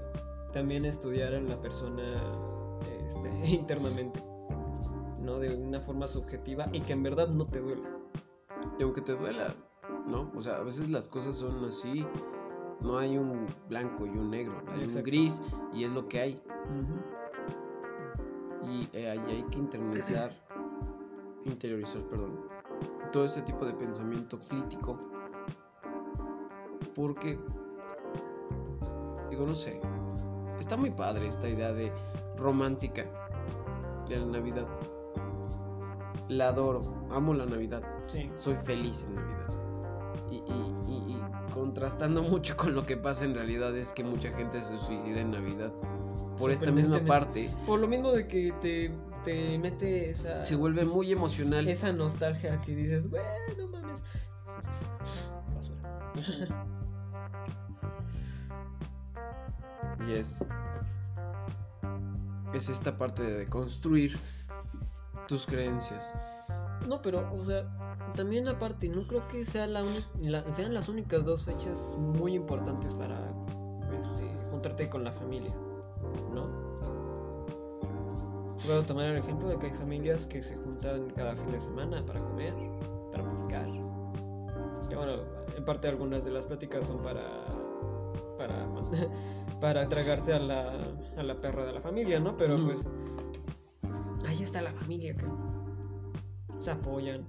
S1: también estudiar a la persona este, internamente, ¿no? De una forma subjetiva y que en verdad no te duele.
S2: Y aunque te duela, ¿no? O sea, a veces las cosas son así. No hay un blanco y un negro, hay un
S1: Exacto.
S2: gris y es lo que hay. Y eh, ahí hay que internalizar, interiorizar, perdón, todo ese tipo de pensamiento crítico. Porque, digo, no sé, está muy padre esta idea de romántica de la Navidad. La adoro, amo la Navidad,
S1: Sí.
S2: soy feliz en Navidad. Y, y- y- y contrastando mucho con lo que pasa en realidad es que mucha gente se suicida en Navidad. Por esta misma parte,
S1: Por lo mismo de que te, te mete esa,
S2: se vuelve muy emocional.
S1: esa nostalgia que dices, bueno, mames. Basura.
S2: Y es. Es esta parte de construir tus creencias.
S1: No, pero, o sea, también aparte, no creo que sea la la- sean las únicas dos fechas muy importantes para este, juntarte con la familia, ¿no? Puedo tomar el ejemplo de que hay familias que se juntan cada fin de semana para comer, para platicar. Que bueno, en parte algunas de las pláticas son para para para tragarse a la, a la perra de la familia, ¿no? Pero pues ahí está la familia que se apoyan,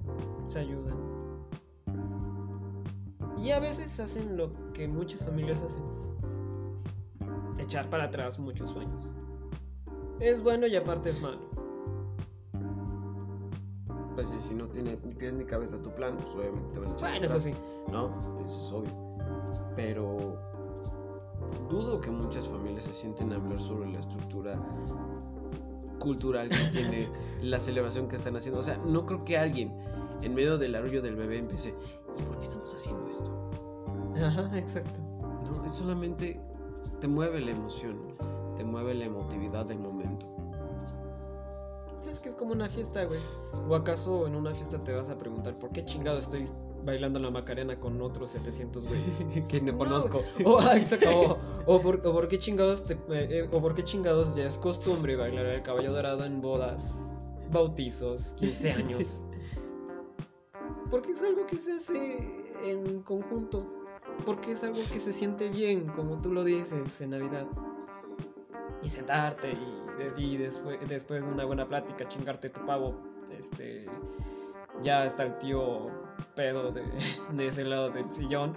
S1: se ayudan. Y a veces hacen lo que muchas familias hacen. Echar para atrás muchos sueños. Es bueno y aparte es malo.
S2: Pues si no tiene ni pies ni cabeza tu plan, pues obviamente te van a echar
S1: Bueno, eso sí.
S2: ¿No? Eso es obvio. Pero dudo que muchas familias se sienten a hablar sobre la estructura cultural que tiene la celebración que están haciendo. O sea, no creo que alguien en medio del arrullo del bebé empiece, ¿y por qué estamos haciendo esto?
S1: Ajá, exacto.
S2: No, es solamente te mueve la emoción, te mueve la emotividad del momento.
S1: Es que es como una fiesta, güey. ¿O acaso en una fiesta te vas a preguntar por qué chingado estoy bailando la Macarena con otros 700 güeyes?
S2: que no
S1: No,
S2: conozco.
S1: O, ah, exacto, o, o por, o por qué chingados te- eh, eh, o por qué chingados ya es costumbre bailar el caballo dorado en bodas, bautizos, 15 años. porque es algo que se hace en conjunto, porque es algo que se siente bien, como tú lo dices en Navidad. Y sentarte y, y después, después de una buena plática chingarte tu pavo, este, ya está el tío pedo de, de ese lado del sillón.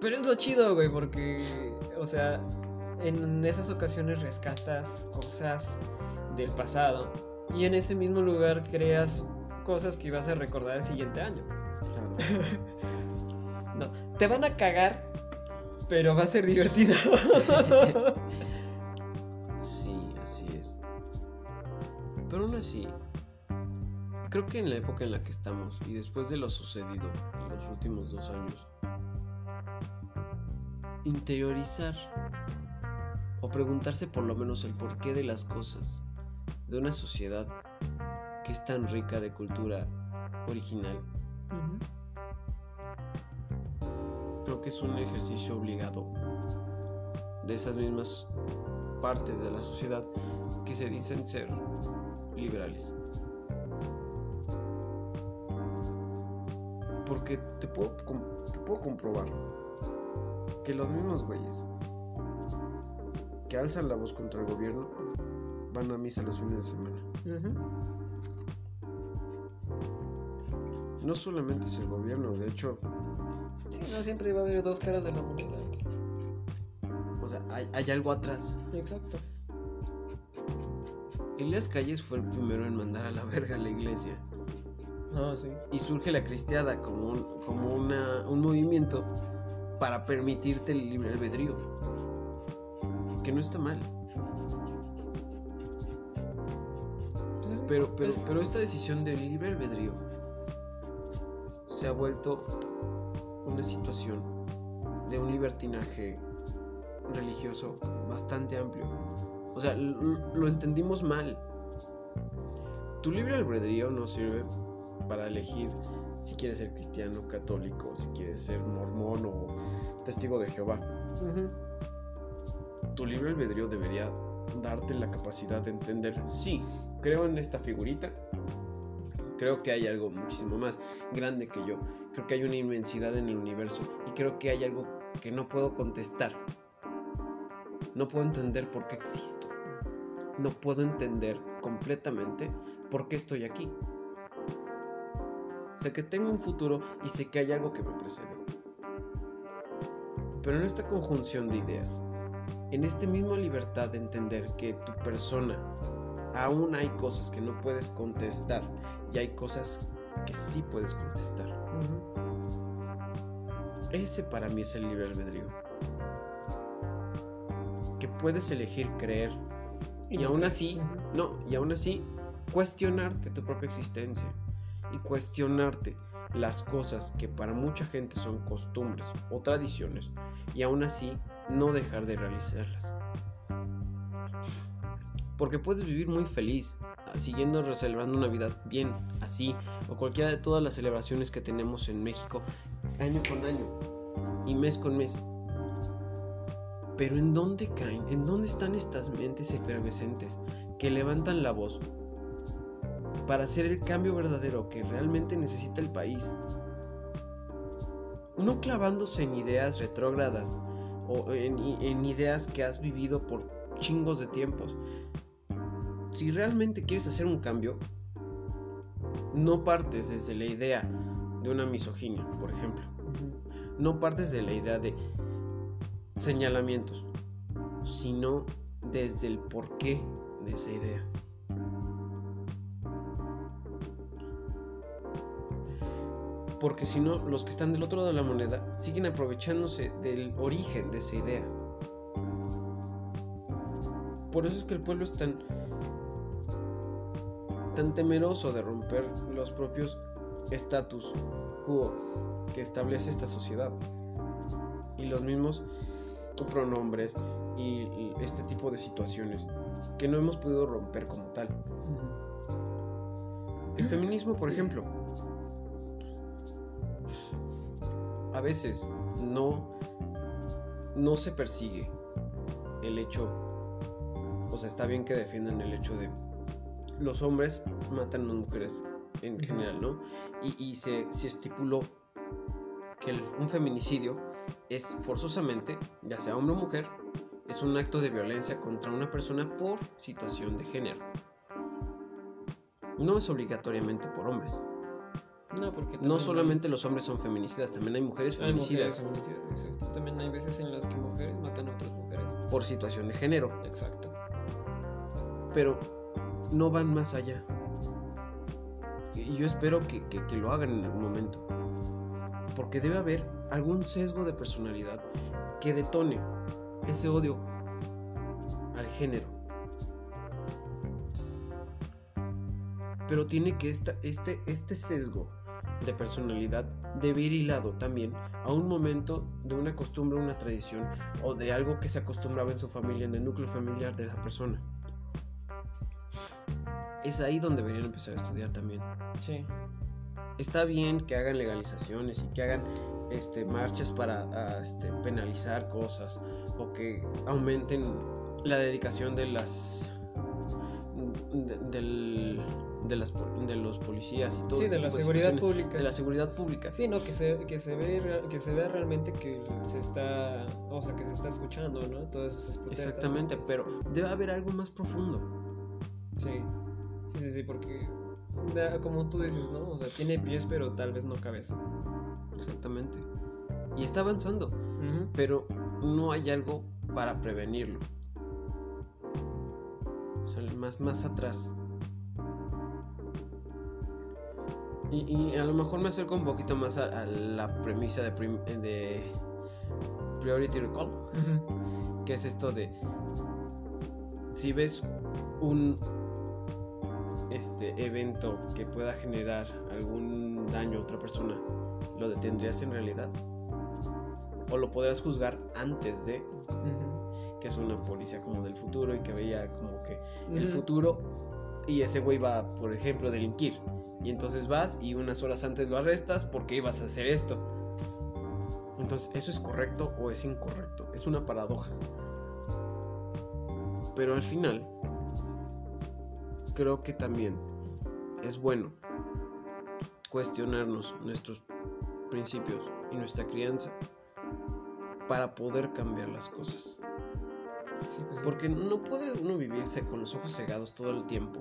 S1: Pero es lo chido, güey, porque, o sea, en esas ocasiones rescatas cosas del pasado y en ese mismo lugar creas cosas que ibas a recordar el siguiente año. no, te van a cagar, pero va a ser divertido.
S2: sí, así es. Pero aún así, creo que en la época en la que estamos y después de lo sucedido en los últimos dos años, interiorizar o preguntarse por lo menos el porqué de las cosas de una sociedad que es tan rica de cultura original. Creo que es un ejercicio obligado de esas mismas partes de la sociedad que se dicen ser liberales. Porque te puedo, te puedo comprobar que los mismos güeyes que alzan la voz contra el gobierno van a misa los fines de semana. No solamente es el gobierno, de hecho.
S1: Sí, no siempre va a haber dos caras de la moneda.
S2: O sea, hay, algo atrás.
S1: Exacto.
S2: Elías Calles fue el primero en mandar a la verga a la iglesia.
S1: Ah, sí.
S2: Y surge la cristiada como un, como una, un movimiento para permitirte el libre albedrío. Que no está mal. Pero, pero, pero esta decisión del libre albedrío se ha vuelto una situación de un libertinaje religioso bastante amplio. O sea, lo, entendimos mal. Tu libre albedrío no sirve para elegir si quieres ser cristiano, católico, si quieres ser mormón o testigo de Jehová. Tu libre albedrío debería darte la capacidad de entender, sí, creo en esta figurita. Creo que hay algo muchísimo más grande que yo. Creo que hay una inmensidad en el universo y creo que hay algo que no puedo contestar. No puedo entender por qué existo. No puedo entender completamente por qué estoy aquí. Sé que tengo un futuro y sé que hay algo que me precede. Pero en esta conjunción de ideas, en esta misma libertad de entender que tu persona aún hay cosas que no puedes contestar y hay cosas que sí puedes contestar. Ese para mí es el libre albedrío. Que puedes elegir creer y, aún así, no, y aún así cuestionarte tu propia existencia y cuestionarte las cosas que para mucha gente son costumbres o tradiciones y aún así no dejar de realizarlas. Porque puedes vivir muy feliz, ah, siguiendo celebrando Navidad bien, así, o cualquiera de todas las celebraciones que tenemos en México, año con año y mes con mes. Pero ¿en dónde caen? ¿En dónde están estas mentes efervescentes que levantan la voz para hacer el cambio verdadero que realmente necesita el país? No clavándose en ideas retrógradas o en, en ideas que has vivido por chingos de tiempos, si realmente quieres hacer un cambio, no partes desde la idea de una misoginia, por ejemplo. No partes de la idea de señalamientos, sino desde el porqué de esa idea. Porque si no, los que están del otro lado de la moneda siguen aprovechándose del origen de esa idea. Por eso es que el pueblo es tan tan temeroso de romper los propios estatus quo que establece esta sociedad y los mismos pronombres y, este tipo de situaciones que no hemos podido romper como tal. El feminismo, por ejemplo, a veces no, no se persigue el hecho, o sea, está bien que defiendan el hecho de los hombres matan a las mujeres en general, ¿no? Y, se, estipuló que un feminicidio es forzosamente, ya sea hombre o mujer, es un acto de violencia contra una persona por situación de género. No es obligatoriamente por hombres.
S1: No, porque
S2: no solamente los hombres son feminicidas, también hay mujeres feminicidas.
S1: Hay mujeres feminicidas, También hay veces en las que mujeres matan a otras mujeres.
S2: Por situación de género.
S1: Exacto.
S2: Pero no van más allá. Y yo espero que, que lo hagan en algún momento. Porque debe haber algún sesgo de personalidad que detone ese odio al género. Pero tiene que esta, este, este sesgo de personalidad debe ir hilado también a un momento de una costumbre, una tradición o de algo que se acostumbraba en su familia, en el núcleo familiar de la persona. Es ahí donde deberían empezar a estudiar también.
S1: Sí.
S2: Está bien que hagan legalizaciones y que hagan este, marchas para este, penalizar cosas o que aumenten la dedicación de las del, de, las, de los policías y todo
S1: sí, de la seguridad pública.
S2: de la seguridad pública.
S1: Sí no que se que se ve que se vea realmente que se está o sea que se está escuchando no todas esas protestas.
S2: Exactamente pero debe haber algo más profundo.
S1: Sí sí sí sí porque como tú dices no o sea tiene pies pero tal vez no cabeza.
S2: Exactamente. Y está avanzando, pero no hay algo para prevenirlo. O más, más atrás. Y, a lo mejor me acerco un poquito más a, la premisa de, de Priority Recall, que es esto de si ves un este evento que pueda generar algún daño a otra persona, ¿lo detendrías en realidad? o lo podrás juzgar antes de que es una policía como del futuro y que veía como que el futuro y ese güey va por ejemplo a delinquir y entonces vas y unas horas antes lo arrestas porque ibas a hacer esto entonces eso es correcto o es incorrecto es una paradoja pero al final creo que también es bueno cuestionarnos nuestros principios y nuestra crianza para poder cambiar las cosas. Pues Porque no puede uno vivirse con los ojos cegados todo el tiempo.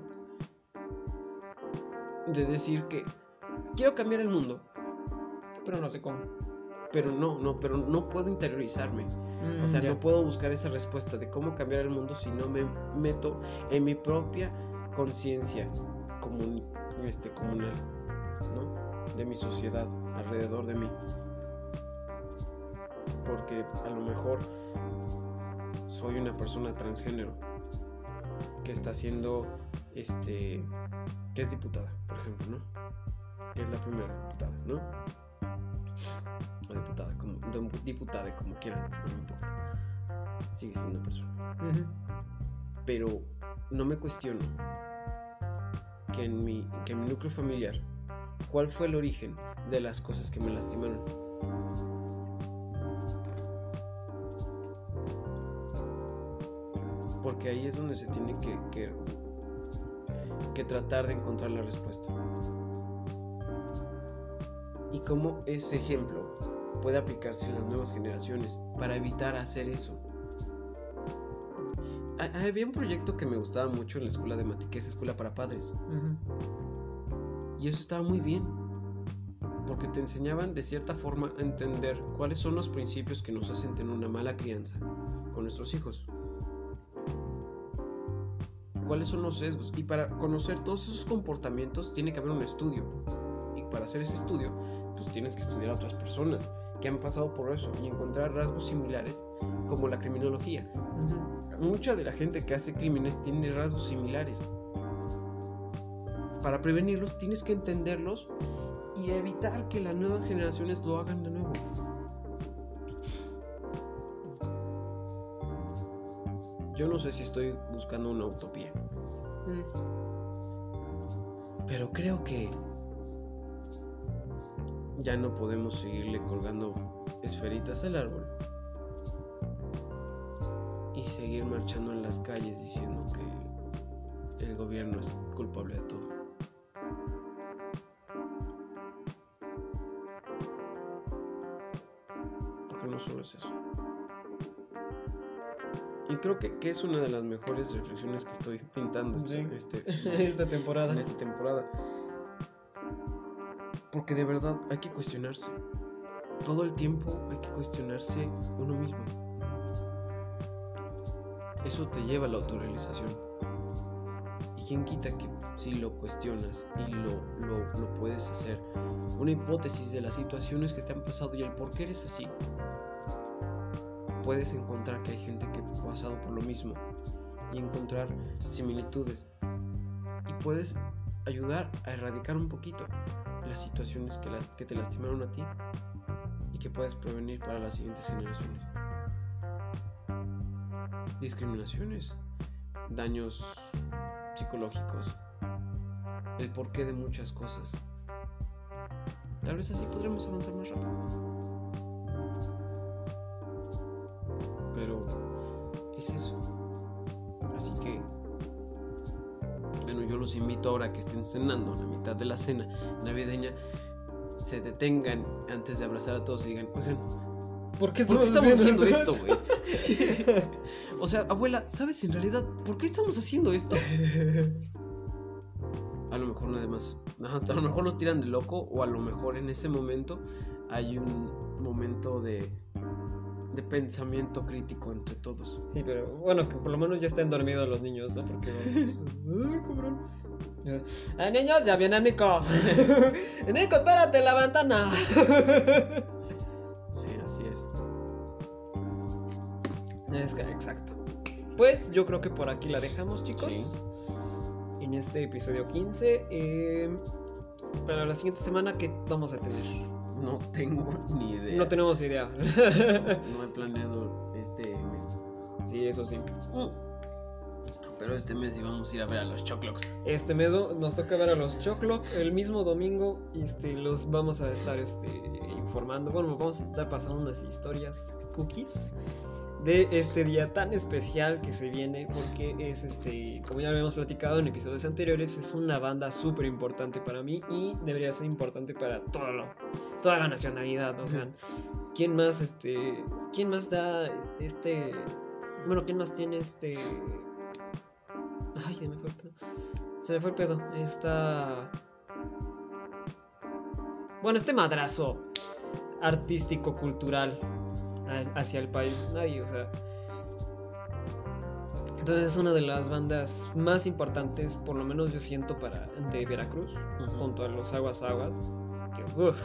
S2: De decir que quiero cambiar el mundo,
S1: pero no sé cómo.
S2: Pero no, no, pero no puedo interiorizarme. Mm, o sea, no puedo buscar esa respuesta de cómo cambiar el mundo si no me meto en mi propia conciencia este, comunal, ¿no? De mi sociedad, alrededor de mí porque a lo mejor soy una persona transgénero que está haciendo este que es diputada, por ejemplo, ¿no? Que es la primera diputada, ¿no? O diputada, como diputada, como quieran, no me importa. Sigue siendo una persona. Pero no me cuestiono que en mi que en mi núcleo familiar cuál fue el origen de las cosas que me lastimaron porque ahí es donde se tiene que, que, tratar de encontrar la respuesta. Y cómo ese ejemplo puede aplicarse en las nuevas generaciones para evitar hacer eso. Había un proyecto que me gustaba mucho en la escuela de Mati, que es Escuela para Padres. Y eso estaba muy bien. Porque te enseñaban de cierta forma a entender cuáles son los principios que nos hacen tener una mala crianza con nuestros hijos cuáles son los sesgos. Y para conocer todos esos comportamientos tiene que haber un estudio. Y para hacer ese estudio, pues tienes que estudiar a otras personas que han pasado por eso y encontrar rasgos similares como la criminología. Mucha de la gente que hace crímenes tiene rasgos similares. Para prevenirlos tienes que entenderlos y evitar que las nuevas generaciones lo hagan yo no sé si estoy buscando una utopía. Mm. Pero creo que ya no podemos seguirle colgando esferitas al árbol y seguir marchando en las calles diciendo que el gobierno es culpable de todo. Porque no solo es eso. Creo que, que es una de las mejores reflexiones que estoy pintando este,
S1: Sí.
S2: este-
S1: Esta temporada.
S2: en esta temporada. Porque de verdad hay que cuestionarse. Todo el tiempo hay que cuestionarse uno mismo. Eso te lleva a la autorrealización. ¿Y quién quita que si lo cuestionas y lo, lo, lo puedes hacer? Una hipótesis de las situaciones que te han pasado y el por qué eres así. Puedes encontrar que hay gente pasado por lo mismo y encontrar similitudes. Y puedes ayudar a erradicar un poquito las situaciones que, que te lastimaron a ti y que puedes prevenir para las siguientes generaciones. Discriminaciones, daños psicológicos, el porqué de muchas cosas. Tal vez así podremos avanzar más rápido. Los invito ahora que estén cenando a la mitad de la cena navideña, se detengan antes de abrazar a todos y digan, oigan,
S1: ¿Por qué
S2: ¿por qué estamos haciendo esto,
S1: güey?
S2: o sea, abuela, ¿sabes en realidad por qué estamos haciendo esto? A lo mejor nada más. A lo mejor nos tiran de loco o a lo mejor en ese momento hay un momento de, de pensamiento crítico entre todos.
S1: Sí, pero bueno, que por lo menos ya estén dormidos los niños, ¿no? Porque. Ay, cabrón. ¡Ah, niños! ¡Ya viene Nico! ¡Nico, espérate la ventana!
S2: Sí, así es.
S1: es que, exacto. Pues yo creo que por aquí la dejamos, chicos.
S2: Sí.
S1: En este episodio 15. eh, para la siguiente semana, ¿qué vamos a tener?
S2: No tengo ni idea.
S1: No tenemos idea.
S2: No he planeado este mes.
S1: sí, eso sí.
S2: Pero este mes íbamos a ir a ver a los Choclocks.
S1: Este mes nos toca ver a los Choclo el mismo domingo. Este, los vamos a estar este, informando. Bueno, vamos a estar pasando unas historias cookies de este día tan especial que se viene. Porque es este, como ya habíamos platicado en episodios anteriores, es una banda súper importante para mí y debería ser importante para todo lo- toda la nacionalidad. O sea, ¿quién más este. ¿Quién más da este. Bueno, ¿quién más tiene este. Ay, se me fue el pedo. Se me fue el pedo. Esta. Bueno, este madrazo artístico, cultural hacia el país. Nadie, o sea. Entonces es una de las bandas más importantes, por lo menos yo siento, para de Veracruz, junto a los Aguas Aguas. Que uff,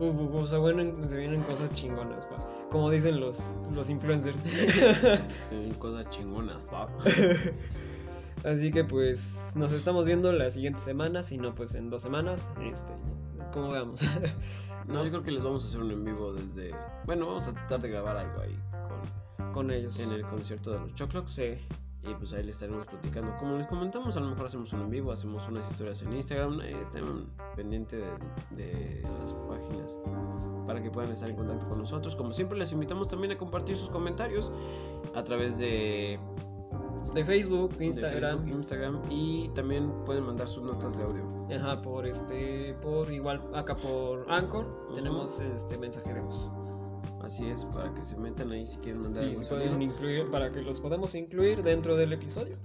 S1: uf, uf, o sea, bueno, se vienen cosas chingonas, pa. como dicen los, los influencers.
S2: Cosas chingonas, pa.
S1: Así que pues nos estamos viendo la siguiente semana, si no pues en dos semanas, este, como veamos.
S2: No, yo creo que les vamos a hacer un en vivo desde. Bueno, vamos a tratar de grabar algo ahí con...
S1: con ellos.
S2: en el concierto de los Choclocks.
S1: Sí.
S2: Y pues ahí les estaremos platicando. Como les comentamos, a lo mejor hacemos un en vivo, hacemos unas historias en Instagram. Estén pendientes de, de las páginas para que puedan estar en contacto con nosotros. Como siempre, les invitamos también a compartir sus comentarios a través de
S1: De Facebook,
S2: de
S1: Instagram.
S2: Facebook, Instagram y también pueden mandar sus notas de audio.
S1: Ajá, por este, por igual acá por Anchor
S2: Ujú.
S1: tenemos este mensaje de voz.
S2: Así es, para que se metan ahí si quieren mandar
S1: Sí, pueden incluir para que los podamos incluir dentro del episodio.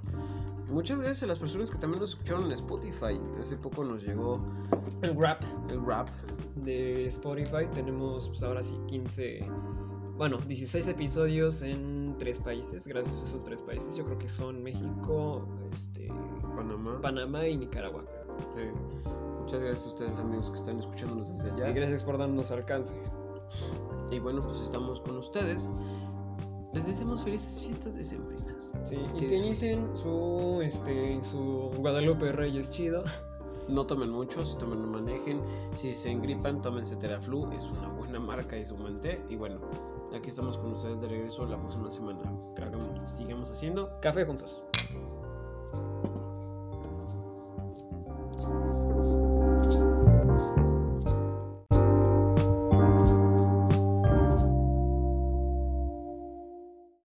S2: Muchas gracias a las personas que también nos escucharon en Spotify. Hace poco nos llegó
S1: El rap
S2: el rap.
S1: de Spotify tenemos pues ahora sí 15, bueno, 16 episodios en tres países, gracias a esos tres países. Yo creo que son México, este,
S2: Panamá.
S1: Panamá y Nicaragua.
S2: Sí. Muchas gracias a ustedes amigos que están escuchándonos desde allá.
S1: Y gracias por darnos alcance.
S2: Y bueno, pues estamos con ustedes. Les deseamos felices fiestas decembrinas.
S1: Sí, y
S2: Que
S1: inicien su, este, su Guadalupe Reyes chido.
S2: No tomen mucho, si tomen no manejen. Si se engripan, tómense Teraflu, es una buena marca y su buen té. Y bueno, Aquí estamos con ustedes de regreso la próxima semana.
S1: Claro,
S2: sigamos haciendo
S1: café juntos.